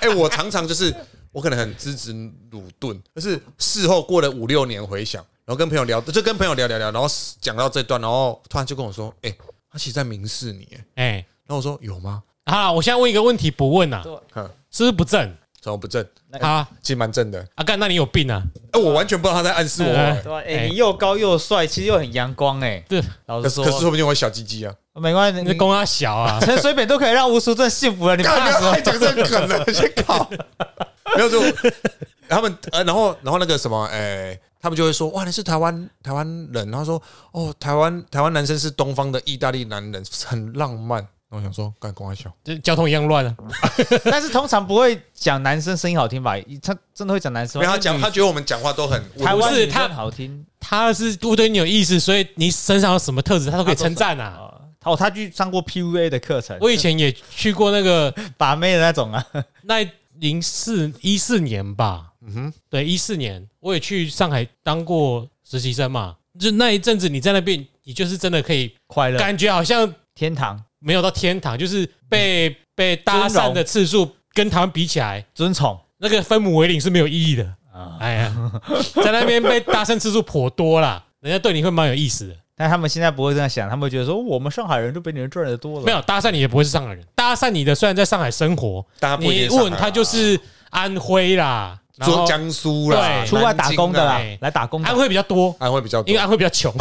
哎、我常常就是我可能很支持鲁钝，可是事后过了五六年回想，然后跟朋友聊，就跟朋友聊聊聊，然后讲到这段，然后突然就跟我说，哎、他其实在明示你，哎哎，然后我说有吗？好啦，我现在问一个问题，不问呐，嗯，是不是不正？怎么不正？啊其实蛮正的。阿干，那你有病啊？哎，我完全不知道他在暗示我。对吧？哎哎，你又高又帅，其实又很阳光，哎，对，老实可是可是说说，不定我小鸡鸡啊。没关系，你你公他小啊，<laughs> 陈水扁都可以让吴淑珍幸福了，你干怕什么不要还？讲 <laughs> 这个梗了，<laughs> 先搞。没有就他们呃，然后然后那个什么，哎，他们就会说哇，你是台湾台湾人，然后说哦，台湾台湾男生是东方的意大利男人，很浪漫。我想说，干光小，这交通一样乱啊。<laughs> 但是通常不会讲男生声音好听吧？他真的会讲男生吗？没有他讲，他觉得我们讲话都很台湾不是他好听他是不对你有意思，所以你身上有什么特质，他都可以称赞啊。啊。哦，他去上过 PUA 的课程，我以前也去过那个 <laughs> 把妹的那种啊。<laughs> 那零四一四年吧，嗯哼，对，一四年我也去上海当过实习生嘛。就那一阵子你在那边，你就是真的可以快乐感觉好像天堂没有到天堂，就是被被搭讪的次数跟台湾比起来，尊崇那个分母为零是没有意义的。啊，哎呀，在那边被搭讪次数颇多啦，人家对你会蛮有意思的。但他们现在不会这样想，他们会觉得说我们上海人都比你们赚的多了。没有搭讪你也不会是上海人，搭讪你的虽然在上海生活，大家不一你问他就是安徽啦，然后江苏啦，对出外打工的啦来打工的安徽比较多，安徽比较多因为。安徽比较穷。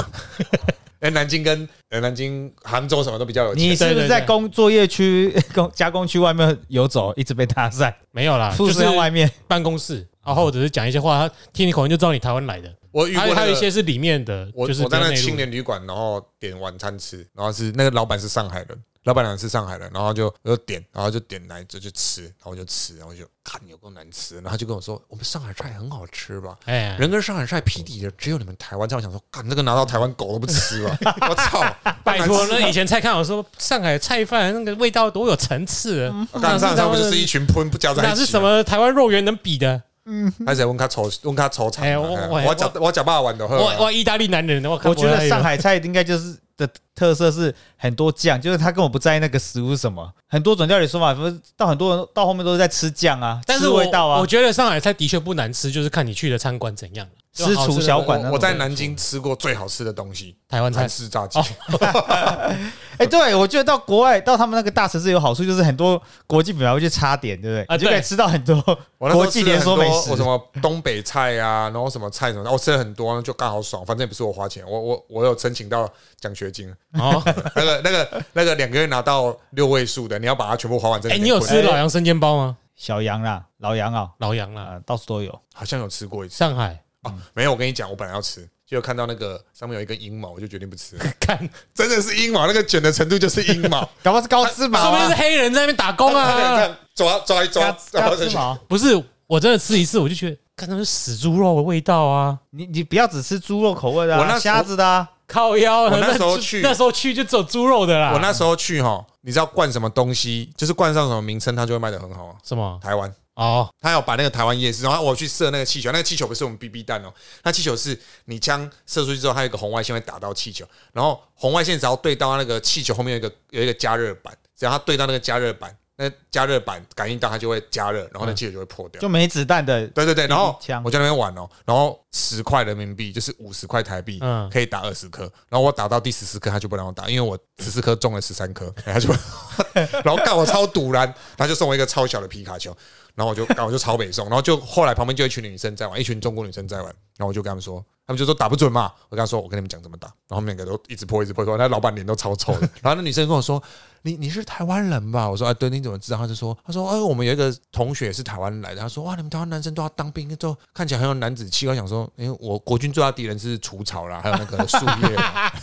哎，南京跟呃南京、杭州什么都比较有钱。你是不是在工作业区、<laughs> 工加工区外面游走，一直被搭讪？没有啦，就是在外面办公室，然后或者是讲一些话，他听你口音就知道你台湾来的。我遇过还有还有一些是里面的，我就是我在那青。年旅馆，然后点晚餐吃，然后是那个老板是上海人，老板娘是上海人，然后就我就点，然后就点来就去吃，然后我就吃，然后就看有够难吃，然后就跟我说我们上海菜很好吃吧，哎，人跟上海菜匹敌的只有你们台湾菜，我想说，干这个拿到台湾狗都不吃吧，<laughs> 我操，拜托，那那以前蔡康永说上海菜饭那个味道多有层次。啊，干上海菜不就是一群喷不加在一起，哪是什？么台湾肉圆能比的？嗯。还是问他抽问他抽场啊，哎我我我讲我讲爸玩的，我我意大利男人，我看我觉得上海菜应该就是的特色是很多酱，就是他根本不在意那个食物是什么，很多种料理说法，不是到很多人到后面都是在吃酱啊，吃但是我味道啊我，觉得上海菜的确不难吃，就是看你去的餐馆怎样。私厨小馆我我在南京吃过最好吃的东西，台湾菜韩式炸鸡。<laughs> 哎、对我觉得到国外到他们那个大城市有好处，就是很多国际品牌会去插点，对不对？啊就可以吃到很多国际连锁美食我什。么东北菜啊，然后什么菜什么的，我吃了很多，就刚好爽，反正也不是我花钱，我我我有申请到奖学金，哦，<laughs> 那个那个那个两个月拿到六位数的，你要把它全部花完，真的哎，你有吃老杨生煎包吗？小杨啦，老杨啊，老杨啦，啊，到处都有。好像有吃过一次。上海。哦，没有，我跟你讲，我本来要吃，结果看到那个上面有一根阴毛，我就决定不吃，看，<laughs> 真的是阴毛，那个卷的程度就是阴毛，<laughs> 搞不好是高芝麻啊。说不定是，黑人在那边打工这啊。样抓抓一抓高，芝麻。不是，我真的吃一次我就觉得，看那是死猪肉的味道啊，你你不要只吃猪肉口味的、啊，我那虾子的、啊，靠腰。我那时候去那时候去就只有猪肉的啦。我那时候去哈，你知道灌什么东西，就是灌上什么名称，它就会卖的很好啊。什么？台湾，哦，他要把那个台湾夜市，然后我去射那个气球，那个气球不是我们 BB 弹哦，那气球是你枪射出去之后，它有一个红外线会打到气球，然后红外线只要对到那个气球后面有一个有一个加热板，只要它对到那个加热板，那加热板感应到它就会加热，然后那气球就会破掉。就没子弹的。对对对，然后我在那边玩哦，然后十块人民币就是五十块台币，嗯可以打二十颗，然后我打到第十四颗，他就不让我打，因为我十四颗中了十三颗，他就，<laughs> 然后干我超堵然，他就送我一个超小的皮卡丘，然后我就干我就超北送，然后就后来旁边就一群女生在玩，一群中国女生在玩，然后我就跟他们说，他们就说打不准嘛，我跟他说我跟你们讲怎么打，然后他们两个都一直破一直破，那老板脸都超臭的，<laughs> 然后那女生跟我说。你你是台湾人吧？我说啊，对，你怎么知道？他就说，他说，哎，我们有一个同学是台湾来的。他说，哇，你们台湾男生都要当兵，都看起来很有男子气。我想说，因为我国军最大敌人是除草啦，还有那个树叶 <laughs> 啦，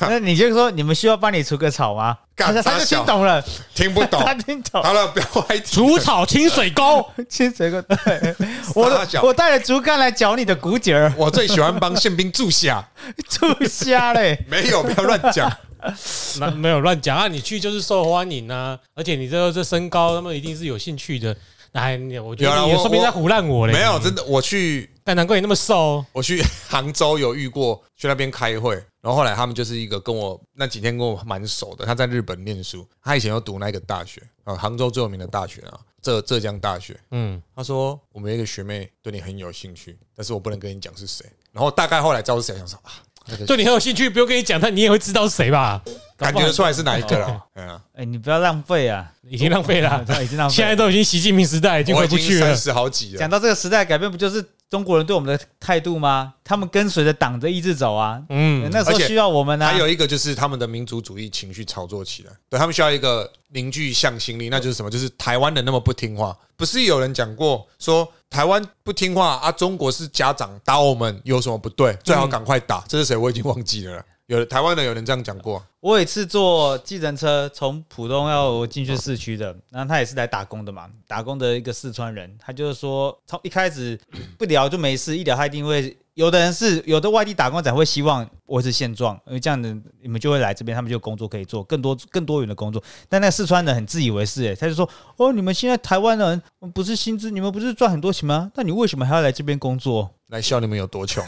那你就说你们需要帮你除个草吗？他他就听懂了，听不懂。<laughs> 他听懂。好了，不要歪题。除草清水沟，<laughs> 清水沟对，我我带了竹竿来绞你的骨节儿，我最喜欢帮宪兵注下，注虾嘞。没有，不要乱讲。<laughs> 那没有乱讲啊！你去就是受欢迎啊，而且你这这身高，他们一定是有兴趣的。哎，你我觉得你说不定在胡乱我嘞。没有，真的，我去但难怪你那么瘦。我去杭州有遇过，去那边开会，然后后来他们就是一个跟我那几天跟我蛮熟的，他在日本念书，他以前有读那个大学啊，杭州最有名的大学啊，浙浙江大学。嗯，他说我们一个学妹对你很有兴趣，但是我不能跟你讲是谁。然后大概后来知道是谁，想说啊，那个对你很有兴趣，不用跟你讲，但你也会知道是谁吧？感觉得出来是哪一个了。<laughs> 嗯啊，哎，你不要浪费啊，已经浪费了，对已经浪费。现在都已经习近平时代，已经我回不去了三。十好几了讲。到这个时代改变，不就是中国人对我们的态度吗？他们跟随着党的意志走啊，嗯，那时候需要我们啊还。有一个就是他们的民族主义情绪炒作起来，对他们需要一个凝聚向心力，那就是什么？就是台湾人那么不听话，不是有人讲过说台湾不听话啊？中国是家长打我们有什么不对？最好赶快打。这是谁？我已经忘记了。有台湾人有人这样讲过，我有一次坐计程车从浦东要进去市区的，然后他也是来打工的嘛，打工的一个四川人，他就是说从一开始不聊就没事，一聊他一定会。有的人是有的外地打工仔会希望维持现状，因为这样的你们就会来这边，他们就有工作可以做，更多更多元的工作。但那四川人很自以为是，诶，他就说：“哦，你们现在台湾人不是薪资，你们不是赚很多钱吗？那你为什么还要来这边工作？”来笑你们有多穷。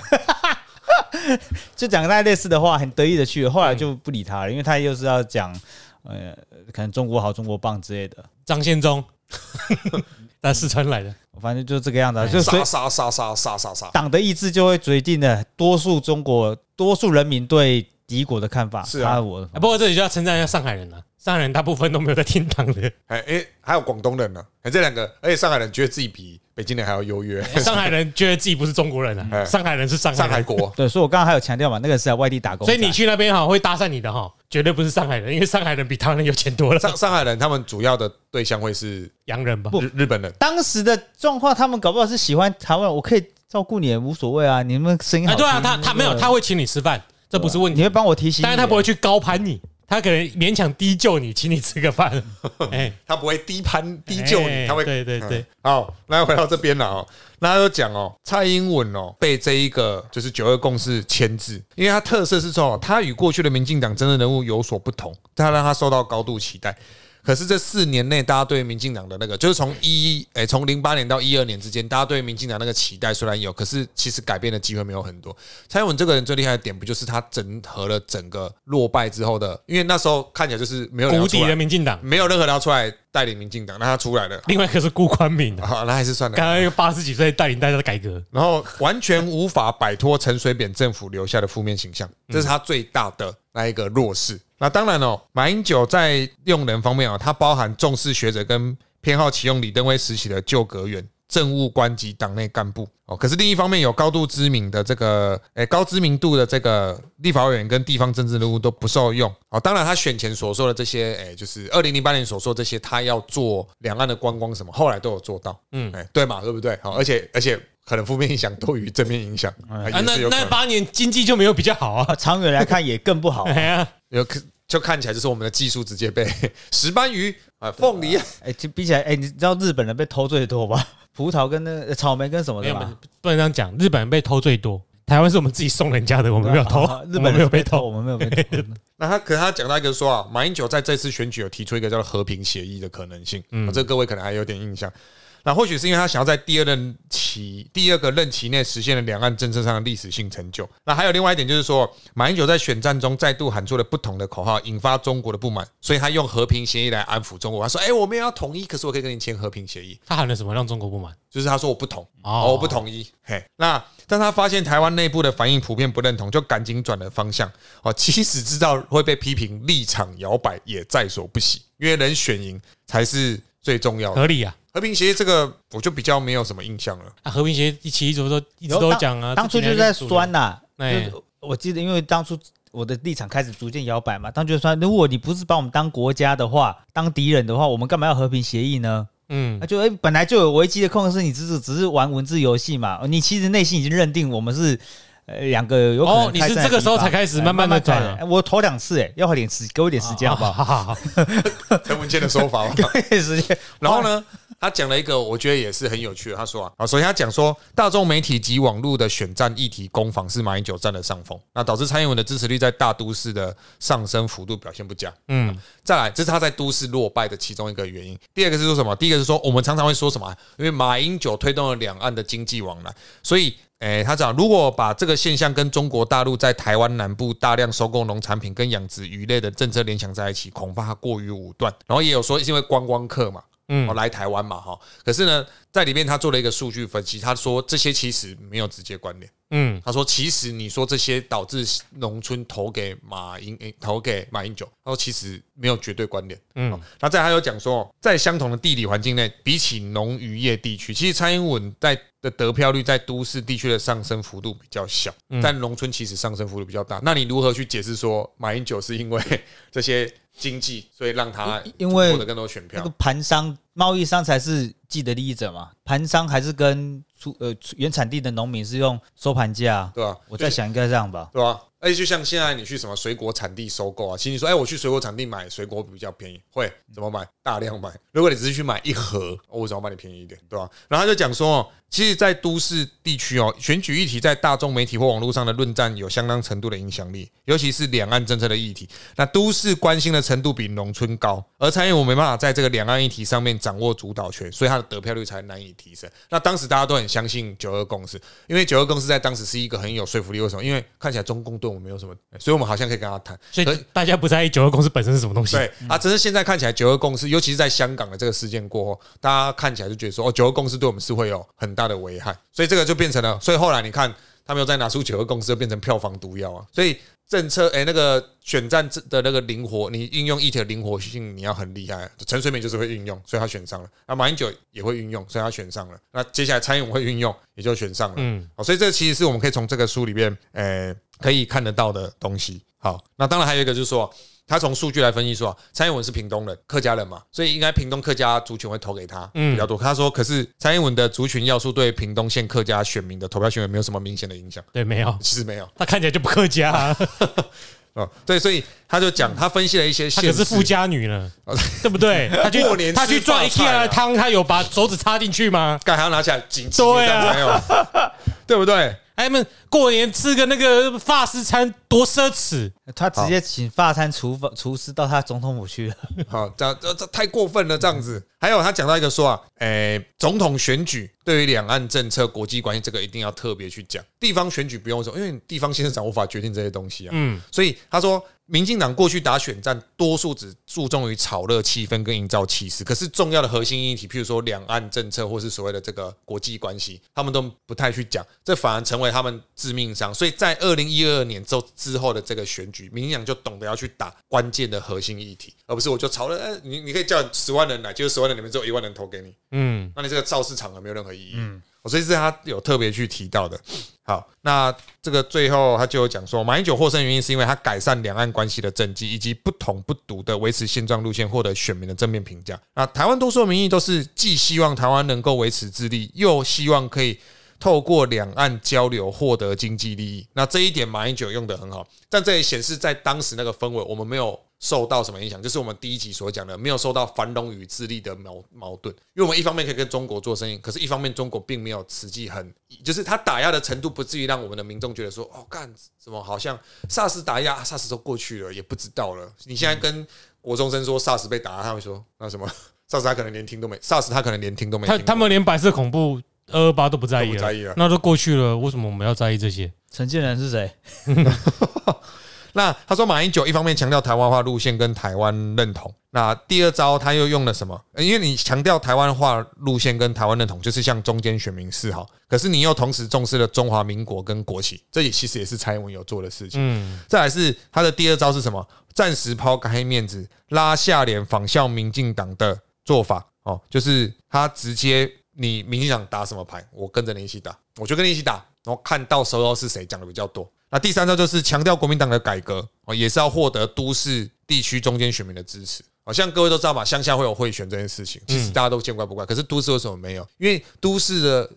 就讲大概类似的话，很得意的去，后来就不理他了，因为他又是要讲，呃，可能中国好、中国棒之类的，张献忠，<laughs> 那四川来的，反正就这个样子啊，就杀杀杀杀杀杀杀，党的意志就会决定了多数中国多数人民对敌国的看法。是啊。我不过这里就要称赞一下上海人了，上海人大部分都没有在听党的，哎哎，还有广东人呢，哎，这两个，而且上海人觉得自己比北京人还要优越，上海人觉得自己不是中国人哎。啊，上海人是上海人。上海国。<laughs> 对，所以我刚刚还有强调嘛，那个是在外地打工，所以你去那边哈会搭讪你的哈，绝对不是上海人，因为上海人比台湾人有钱多了，上上海人他们主要的对象会是洋人吧？日日本人，当时的状况，他们搞不好是喜欢台湾，我可以照顾你也无所谓啊，你们声音好。对啊，他他没有，他会请你吃饭，这不是问题，你会帮我提醒，但是他不会。去高攀你，他可能勉强低就你，请你吃个饭，<laughs> 哎，他不会低攀低就你，哎他会对对对嗯。好，那回到这边了哦，那他就讲哦，蔡英文哦被这一个就是九二共识牵制，因为他特色是说，他与过去的民进党真正人物有所不同，他让他受到高度期待。可是这四年内，大家对民进党的那个，就是从一诶从零八年到一二年之间，大家对民进党那个期待虽然有，可是其实改变的机会没有很多。蔡英文这个人最厉害的点，不就是他整合了整个落败之后的？因为那时候看起来就是没有人要谷底的，民进党，没有任何人要出来带领民进党，那他出来了，另外一个是顾宽敏啊，好，那还是算了。刚刚一个八十几岁带领大家的改革，然后完全无法摆脱陈水扁政府留下的负面形象，这是他最大的那一个弱势。那当然哦，马英九在用人方面哦，他包含重视学者跟偏好启用李登辉时期的旧阁员。政务官及党内干部哦，可是另一方面有高度知名的这个，诶、高知名度的这个立法委员跟地方政治人物都不受用哦。当然，他选前所说的这些，诶、就是二零零八年所说这些，他要做两岸的观光什么，后来都有做到，嗯，哎，对嘛，对不对？好，而且而且可能负面影响多于正面影响，啊那。那八年经济就没有比较好啊啊，，长远来看也更不好。<laughs> 有可就看起来就是我们的技术直接被 <laughs> 石斑鱼啊、凤梨啊，哎，就比起来，哎，你知道日本人被偷最多吧？<laughs> 葡萄跟那个草莓跟什么的吧？不能这样讲，日本人被偷最多，台湾是我们自己送人家的，我们没有偷啊，日本没有被偷，我们没有被偷。<laughs> 那他可是他讲到一个说啊，马英九在这次选举有提出一个叫做和平协议的可能性，嗯，这个各位可能还有点印象。那或许是因为他想要在第二任期第二个任期内实现了两岸政策上的历史性成就。那还有另外一点就是说，马英九在选战中再度喊出了不同的口号，引发中国的不满，所以他用和平协议来安抚中国。他说：“哎、我们也要统一，可是我可以跟你签和平协议。”他喊了什么让中国不满？就是他说我不同，我不同意。嘿，那但他发现台湾内部的反应普遍不认同，就赶紧转了方向。哦，即使知道会被批评立场摇摆，也在所不惜，因为能选赢才是最重要的。合理啊！和平协议这个，我就比较没有什么印象了。啊，和平协议一起一直都一直都讲啊，当初就在酸呐、哎就是我记得，因为当初我的立场开始逐渐摇摆嘛，当初就说，如果你不是把我们当国家的话，当敌人的话，我们干嘛要和平协议呢？嗯那，就哎、本来就有危机的控制，你只是只是玩文字游戏嘛，你其实内心已经认定我们是。呃，两个有可能哦你是这个时候才开始哎慢慢地开转啊哎我投两次，哎，要花点时，给我点时间好不好？好好好，<laughs> 陈文健的说法。<laughs> 给我点时间。然后呢，他讲了一个我觉得也是很有趣的。他说啊，啊，首先他讲说，大众媒体及网络的选战议题攻防是马英九占了上风，那导致蔡英文的支持率在大都市的上升幅度表现不佳。嗯，再来，这是他在都市落败的其中一个原因。第二个是说什么？第一个是说，我们常常会说什么啊？因为马英九推动了两岸的经济往来，所以，诶、他讲如果把这个现象跟中国大陆在台湾南部大量收购农产品跟养殖鱼类的政策联想在一起，恐怕过于武断。然后也有说因为观光客嘛。嗯，来台湾嘛，哈，可是呢，在里面他做了一个数据分析，他说这些其实没有直接关联，嗯，他说：“其实你说这些导致农村投给马英，投给马英九，他说其实没有绝对关联。嗯，那再还有讲说，在相同的地理环境内，比起农渔业地区，其实蔡英文在的得票率在都市地区的上升幅度比较小，但农村其实上升幅度比较大。那你如何去解释说马英九是因为这些经济，所以让他因为获得更多选票那个？盘商、贸易商才是既得利益者嘛，盘商还是跟出呃原产地的农民是用收盘价，对啊？我在想应该这样吧。对吧？而且就像现在你去什么水果产地收购啊，其实你说，哎，我去水果产地买水果比较便宜，会怎么买？大量买。如果你只是去买一盒，哦我怎么卖你便宜一点，对吧？然后他就讲说，哦，其实，在都市地区哦，选举议题在大众媒体或网络上的论战有相当程度的影响力，尤其是两岸政策的议题。那都市关心的程度比农村高，而蔡英文没办法在这个两岸议题上面掌握主导权，所以他的得票率才难以提升。那当时大家都很相信九二共识，因为九二共识在当时是一个很有说服力。为什么？因为看起来中共对我们没有什么，所以我们好像可以跟他谈。所以大家不在意九二公司本身是什么东西。对啊，只是现在看起来九二共识，尤其是在香港的这个事件过后，大家看起来就觉得说，哦，九二共识对我们是会有很大的危害，所以这个就变成了，所以后来你看他们又再拿出九二共识，就变成票房毒药啊。所以政策，哎、那个选战的那个灵活，你运用议题的灵活性，你要很厉害。陈水扁就是会运用，所以他选上了。那马英九也会运用，所以他选上了。那接下来蔡英文会运用，也就选上了。嗯，好，所以这其实是我们可以从这个书里面，呃，可以看得到的东西。好，那当然还有一个就是说，他从数据来分析说，蔡英文是屏东人，客家人嘛，所以应该屏东客家族群会投给他比较多。他说，可是蔡英文的族群要素对屏东县客家选民的投票行为没有什么明显的影响，对，没有，其实没有他看起来就不客家啊，<laughs> 哦。对，所以他就讲，他分析了一些他可是富家女呢，对不对？他去过年他去赚法 IKEA 菜啊的汤，他有把手指插进去吗？干还要拿起来紧急对啊没有，对不对？哎，们过年吃个那个法式餐多奢侈，他直接请法餐厨房厨师到他总统府去了，好，这样这这太过分了，这样子。还有他讲到一个说啊，诶、总统选举对于两岸政策、国际关系这个一定要特别去讲，地方选举不用说，因为地方县市长无法决定这些东西啊。嗯，所以他说，民进党过去打选战，多数只注重于炒热气氛跟营造气势，可是重要的核心议题，譬如说两岸政策或是所谓的这个国际关系，他们都不太去讲，这反而成为他们致命伤。所以在二零一二年之后之后的这个选举，民进党就懂得要去打关键的核心议题，而不是我就炒了，哎，你你可以叫十万人来，结果十万人里面只有一万人投给你，嗯，那你这个造势场合没有任何意义。嗯，所以是他有特别去提到的。好，那这个最后他就有讲说，马英九获胜原因是因为他改善两岸关系的政绩，以及不统不独的维持现状路线，获得选民的正面评价。那台湾多数民意都是既希望台湾能够维持自立，又希望可以。透过两岸交流获得经济利益，那这一点马英九用的很好，但这也显示在当时那个氛围，我们没有受到什么影响，就是我们第一集所讲的，没有受到繁荣与智力的矛矛盾。因为我们一方面可以跟中国做生意，可是一方面中国并没有实际很，就是他打压的程度不至于让我们的民众觉得说，哦，干什么好像 SARS 打压，SARS 都过去了，也不知道了。你现在跟国中生说 SARS 被打压，他会说那什么 SARS 他可能连听都没，SARS 他可能连听都没听。他他们连白色恐怖二二八都不在意了，都不在意了那都过去了，为什么我们要在意这些？陈建仁是谁？<laughs> 那他说马英九一方面强调台湾化路线跟台湾认同，那第二招他又用了什么？呃因为你强调台湾化路线跟台湾认同，就是向中间选民示好，可是你又同时重视了中华民国跟国旗，这也其实也是蔡英文有做的事情。嗯，再来是他的第二招是什么？暂时抛开面子，拉下脸仿效民进党的做法哦，就是他直接你民进党打什么牌，我跟着你一起打，我就跟你一起打，然后看到时候是谁讲的比较多。那第三招就是强调国民党的改革哦，也是要获得都市地区中间选民的支持。好像各位都知道嘛，乡下会有贿选这件事情，其实大家都见怪不怪。可是都市为什么没有？因为都市的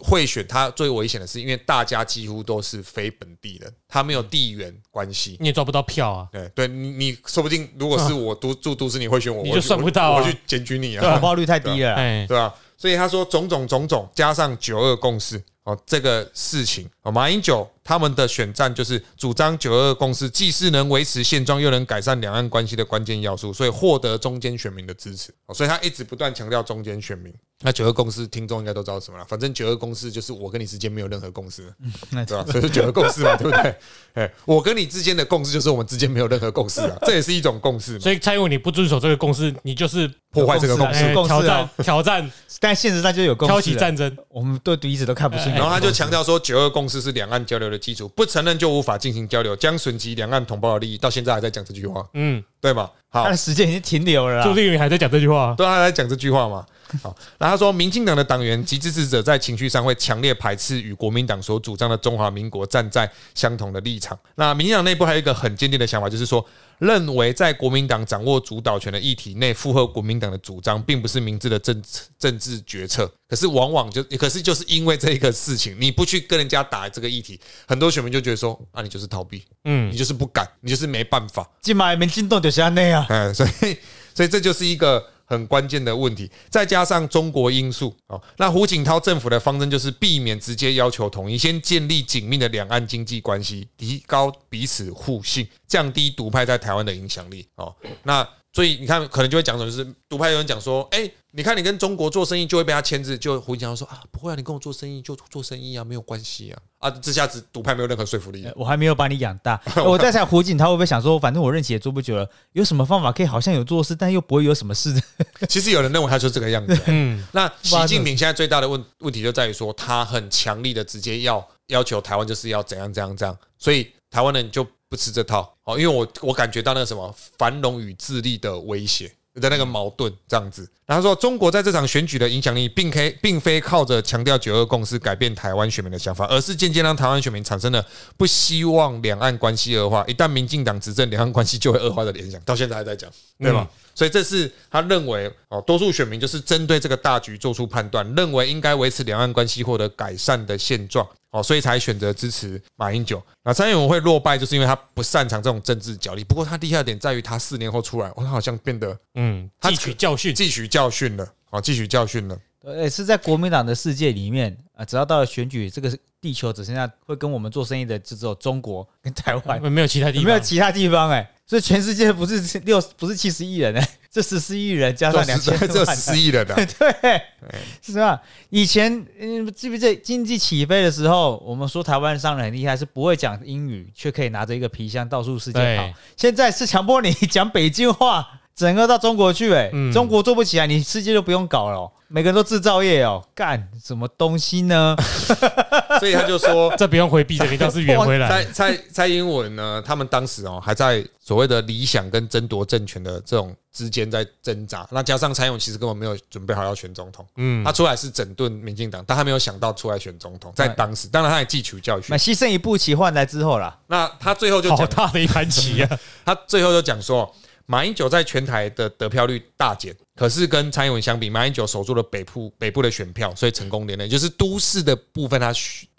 贿选，它最危险的是，因为大家几乎都是非本地人，他没有地缘关系。你也抓不到票啊，对对，你你说不定如果是我都住都市，你会选我，你就算不到啊我去检举你投啊，报率太低了对吧？所以他说种种种种加上九二共识哦，这个事情哦，马英九他们的选战就是主张九二共识，既是能维持现状，又能改善两岸关系的关键要素，所以获得中间选民的支持哦，所以他一直不断强调中间选民。那九二共识听众应该都知道什么了，反正九二共识就是我跟你之间没有任何共识，那对吧？所以是九二共识嘛，对不对？<laughs> 哎，我跟你之间的共识就是我们之间没有任何共识啊，这也是一种共识，所以蔡英文你不遵守这个共识，你就是破坏这个共识。哎共识啊挑战 <laughs> 挑战但现实上就有共识挑起战争，我们对彼此都看不顺哎然后他就强调说，九二共识是两岸交流的基础，不承认就无法进行交流，将损及两岸同胞的利益。到现在还在讲这句话，嗯，对吗？好他，的时间已经停留了。朱立伦还在讲这句话，对，他在讲这句话嘛。好，然后他说，民进党的党员及支持者在情绪上会强烈排斥与国民党所主张的中华民国站在相同的立场。那民进党内部还有一个很坚定的想法，就是说，认为在国民党掌握主导权的议题内附和国民党的主张，并不是明智的政政治决策。可是往往就，可是就是因为这一个事情，你不去跟人家打这个议题，很多选民就觉得说，啊，你就是逃避，嗯你，就是不敢，你就是没办法。今晚民进党就是安内啊。哎，所以所以这就是一个很关键的问题，再加上中国因素哦。那胡锦涛政府的方针就是避免直接要求统一，先建立紧密的两岸经济关系，提高彼此互信，降低独派在台湾的影响力哦。那所以你看，可能就会讲什么，就是独派有人讲说，哎、你看你跟中国做生意就会被他牵制，就胡锦涛说啊，不会啊，你跟我做生意就做生意啊，没有关系啊啊，这下子独派没有任何说服力呃。<laughs> 我还没有把你养大，<laughs> 我在想胡锦涛会不会想说，反正我任期也做不久了，有什么方法可以好像有做事，但又不会有什么事？<laughs> 其实有人认为他就是这个样子。嗯，那习近平现在最大的问问题就在于说，他很强力的直接要要求台湾就是要怎样怎样怎样，所以台湾人就不吃这套哦，因为我我感觉到那个什么繁荣与自立的威胁的那个矛盾这样子。然后他说，中国在这场选举的影响力，并非并非靠着强调九二共识改变台湾选民的想法，而是渐渐让台湾选民产生了不希望两岸关系恶化，一旦民进党执政，两岸关系就会恶化的联想，到现在还在讲，对吧？所以这是他认为哦，多数选民就是针对这个大局做出判断，认为应该维持两岸关系获得改善的现状哦，所以才选择支持马英九。那蔡英文会落败，就是因为他不擅长这种政治角力。不过他厉害的点在于，他四年后出来，哦他好像变得嗯，他汲取教训，汲取教训了，哦，汲取教训了。呃，是在国民党的世界里面啊，只要到了选举，这个地球只剩下会跟我们做生意的，就只有中国跟台湾，没有其他地方，没有其他地方？哎，所以全世界不是六不是七十亿人哎，这十四亿人加上两千这万十亿人的，<laughs> 对，是吧？以前嗯，记不记得经济起飞的时候，我们说台湾商人很厉害，是不会讲英语，却可以拿着一个皮箱到处世界跑对。现在是强迫你 <laughs> 讲北京话，整个到中国去、哎、嗯中国做不起来，你世界就不用搞了哦、每个人都制造业哦，干什么东西呢？<laughs> 所以他就说。<laughs> 这不用回避的，你倒是圆回来蔡。蔡蔡英文呢？他们当时哦还在所谓的理想跟争夺政权的这种之间在挣扎。那加上蔡英文其实根本没有准备好要选总统，嗯他，出来是整顿民进党，但他没有想到出来选总统，在当时，当然他也汲取教训那。牺牲一步棋换来之后啦，那他最后就好讲，大的一盘棋啊！<laughs> 他最后就讲说，马英九在全台的得票率大减，可是跟蔡英文相比，马英九守住了北部北部的选票，所以成功连任，就是都市的部分他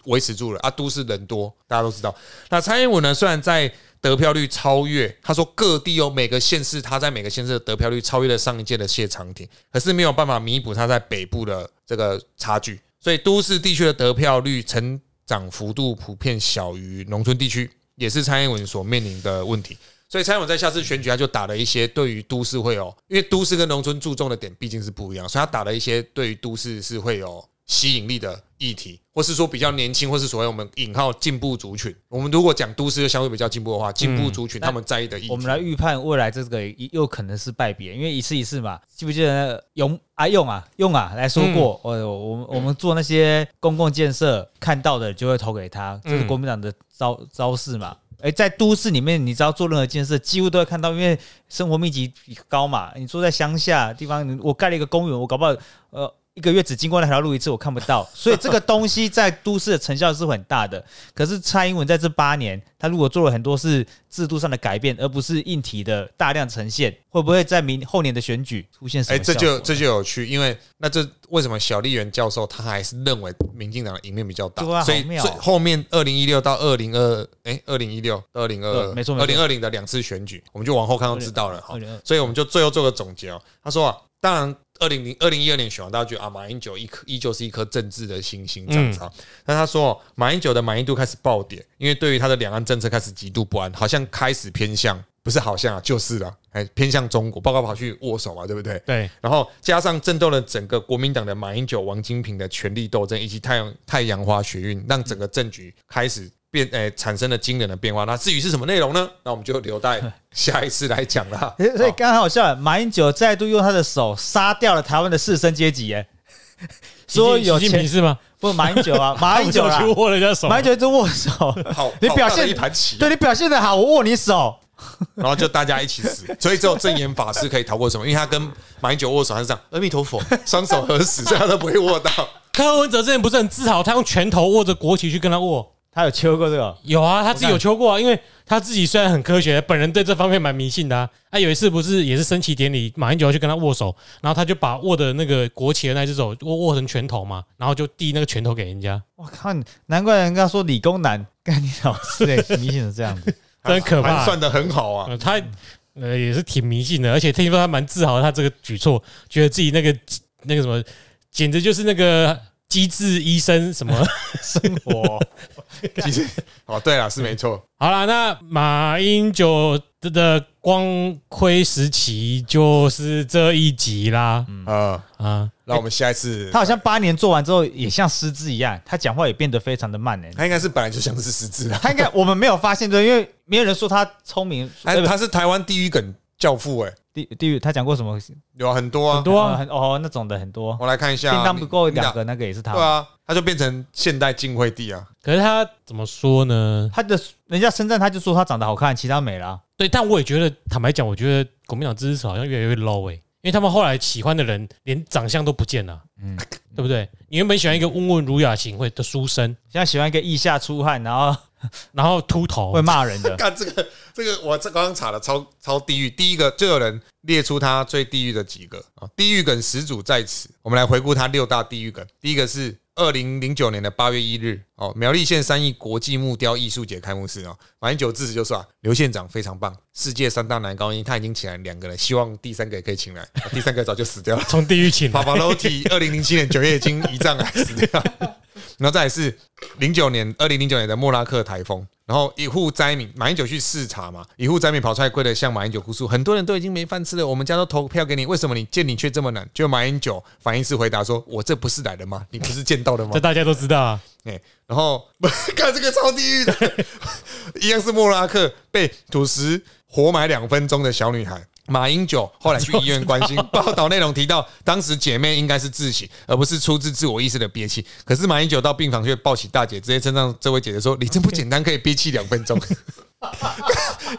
维持住了啊，都市人多，大家都知道。那蔡英文呢，虽然在得票率超越，他说各地有每个县市，他在每个县市的得票率超越了上一届的谢长廷，可是没有办法弥补他在北部的这个差距，所以都市地区的得票率成长幅度普遍小于农村地区，也是蔡英文所面临的问题。所以蔡英文在下次选举，他就打了一些对于都市会有，因为都市跟农村注重的点毕竟是不一样，所以他打了一些对于都市是会有吸引力的议题，或是说比较年轻，或是所谓我们引号进步族群。我们如果讲都市就相对比较进步的话，进步族群他们在意的议题，我们来预判未来这个又可能是败别，因为一次一次嘛，记不记得那个用啊用啊用啊来说过，我我们我们做那些公共建设看到的就会投给他，这是国民党的招招式嘛。哎，在都市里面，你知道做任何建设，几乎都要看到，因为生活密集高嘛。你住在乡下地方，我盖了一个公园，我搞不好呃一个月只经过那条路一次，我看不到。<laughs> 所以这个东西在都市的成效是很大的。可是蔡英文在这八年，他如果做了很多是制度上的改变，而不是硬体的大量呈现，会不会在明后年的选举出现什哎？这就这就有趣，因为那这为什么小笠原教授他还是认为民进党的赢面比较大，对啊所以最后面二零一六到二零二哎二零一六二零二对没错二零二零的两次选举，我们就往后看就知道了哈。2022所以我们就最后做个总结哦。他说啊，当然二零零二零一二年选完，大家觉得啊，马英九一颗依旧是一颗政治的星星这样子啊。但他说哦，马英九的满意度开始暴跌，因为对于他的两岸政策开始极度不安，好像开始偏向。不是好像啊，就是了，哎，偏向中国，报告跑去握手嘛，对不对？对，然后加上震动了整个国民党的马英九、王金平的权力斗争，以及太阳太阳花学运，让整个政局开始变，诶、产生了惊人的变化。那至于是什么内容呢？那我们就留待 <laughs> 下一次来讲啦。所以刚刚好笑，马英九再度用他的手杀掉了台湾的士绅阶级，哎，说有习近平钱是吗？不马英九啊，<laughs> 马英九去握人家手，马英九一直握手，<laughs> 好，你表现一盘棋，对你表现的好，我握你手。然后就大家一起死，所以只有正言法师可以逃过什么？因为他跟马英九握手，他是这样，阿弥陀佛，双手合十，所以他都不会握到。柯文哲之前不是很自豪，他用拳头握着国旗去跟他握。他有秋过这个，有啊，他自己有求过啊，因为他自己虽然很科学，本人对这方面蛮迷信的啊。他有一次不是也是升旗典礼，马英九要去跟他握手，然后他就把握的那个国旗的那只手握握成拳头嘛，然后就递那个拳头给人家，我靠，难怪人家说理工男，干你老师哎，迷信成这样子。<laughs> 真可怕盘算的很好啊。呃，他呃也是挺迷信的，而且听说他蛮自豪他这个举措，觉得自己那个那个什么，简直就是那个机智医生什么。<laughs> 生活其实，哦，对了，是没错。好了，那马英九的光辉时期就是这一集啦。呃，啊，那我们下一次他，好像八年做完之后也像失智一样，他讲话也变得非常的慢呢。他应该是本来就像是失智啊。他应该我们没有发现对，因为没有人说他聪明。他是台湾地狱梗教父，哎，地地狱他讲过什么？有很多啊很。多啊呃很哦那种的很多。我来看一下啊，叮当不够你两个，那个也是他。对啊，他就变成现代晋惠帝啊。可是他怎么说呢？他的人家深圳他就说他长得好看，其他没了。对，但我也觉得，坦白讲，我觉得国民党支持好像越来越 low 哎、因为他们后来喜欢的人连长相都不见了，嗯，对不对？你原本喜欢一个温文儒雅型会的书生，现在喜欢一个腋下出汗，然后 <laughs> 然后秃头会，骂人的。<laughs> 干这个，这个我这刚刚查了，超超地狱。第一个就有人列出他最地狱的几个啊，地狱梗始祖在此。我们来回顾他六大地狱梗。第一个是二零零九年的八月一日，哦，苗栗县三义国际木雕艺术节开幕式哦，马英九致辞就说啊，刘县长非常棒，世界三大男高音他已经请来两个了，希望第三个也可以请来，啊 <laughs> 第三个早就死掉了。从地狱请帕来。帕罗提二零零七年九月已经胰脏癌死掉，然后再来是零九年二零零九年的莫拉克台风，然后一户灾民马英九去视察嘛，一户灾民跑出来跪着向马英九哭诉，很多人都已经没饭吃了，我们家都投票给你，为什么你见你却这么难？就马英九反应是回答说：“我这不是来的吗？你不是见到的吗这大家都知道啊，？” <laughs> 哎，然后 <laughs> 看这个超地狱的，<laughs> 一样是莫拉克被土石活埋两分钟的小女孩。马英九后来去 <laughs> 医院关心，<laughs> 报道内容提到，当时姐妹应该是自省，而不是出自自我意识的憋气。可是马英九到病房却抱起大姐，直接称赞这位姐姐说：“你真不简单，可以憋气两分钟。<laughs> ”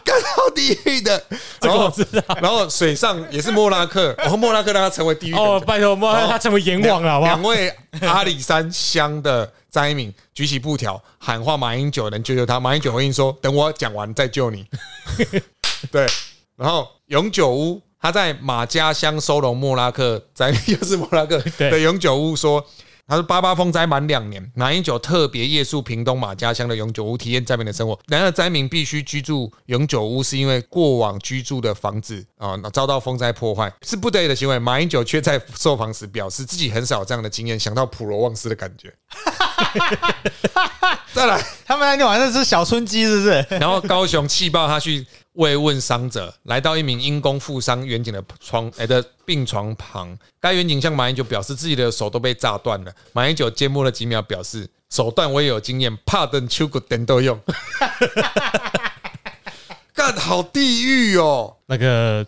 干到地狱的，然后。然后水上也是莫拉克，然后莫拉克让他成为地狱哦，拜托，莫拉克他成为阎王了，好不好？两位阿里山乡的灾民举起布条喊话马英九能救救他，马英九回应说：“等我讲完再救你。”对，然后永久屋他在马家乡收容莫拉克灾民，<laughs> 又是莫拉克对的永久屋说。他说：“八八风灾满两年，马英九特别夜宿屏东马家乡的永久屋，体验灾民的生活。然而，灾民必须居住永久屋，是因为过往居住的房子啊、遭到风灾破坏，是不得已的行为。马英九却在受访时表示，自己很少有这样的经验，想到普罗旺斯的感觉。<laughs> 再来，<laughs> 他们那天晚上是小春鸡，是不是？<laughs> 然后高雄气爆他去慰问伤者，来到一名因公负伤远景的床诶、的病床旁，该远景向马英九表示自己的手都被炸断了。马英九缄默了几秒，表示手段我也有经验，怕等秋谷等都用。干好地狱哦！那个，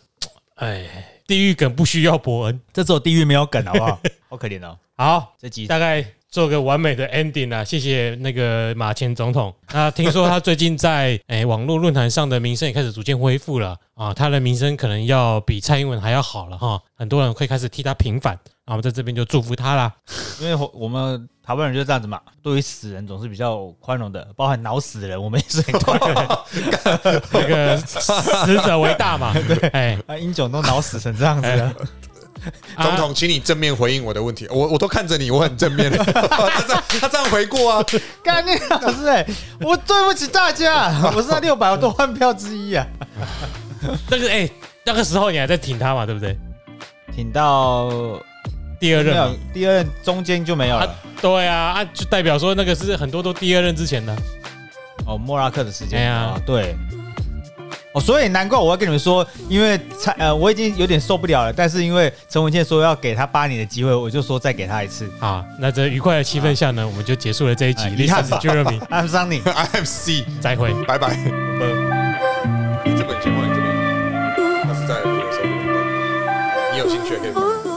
哎，地狱梗不需要伯恩。这只有地狱没有梗，好不好？<laughs> 好可怜哦，好，这集大概做个完美的 ending 啊！谢谢那个马前总统。那听说他最近在诶、网络论坛上的名声也开始逐渐恢复了啊，他的名声可能要比蔡英文还要好了哈，很多人会开始替他平反。那我们在这边就祝福他啦。因为我我们台湾人就是这样子嘛，对于死人总是比较宽容的，包含脑死的人，我们也是很宽容的。<laughs> 那个死者为大嘛，<laughs> 哎，啊，英雄都脑死成这样子了，啊总统，请你正面回应我的问题。我我都看着你，我很正面。<laughs> 他这样他这样回过啊，干你老师哎，我对不起大家，我是那六百多万票之一啊。那个哎，那个时候你还在挺他嘛，对不对？挺到第二任嘛，第二任中间就没有了啊。对啊，啊，就代表说那个是很多都第二任之前的。哦，莫拉克的时间哎呀啊，对。哦，所以难怪我要跟你们说，因为蔡呃我已经有点受不了了，但是因为陈文茜说要给他八年的机会，我就说再给他一次。啊，那在愉快的气氛下呢，我们就结束了这一集哎。历遗憾吧史 Jeremy，I'm <laughs> Sunny。IFC，再会。拜拜。你这本节目你这边，他是在录的时候录的，你有兴趣也可以放。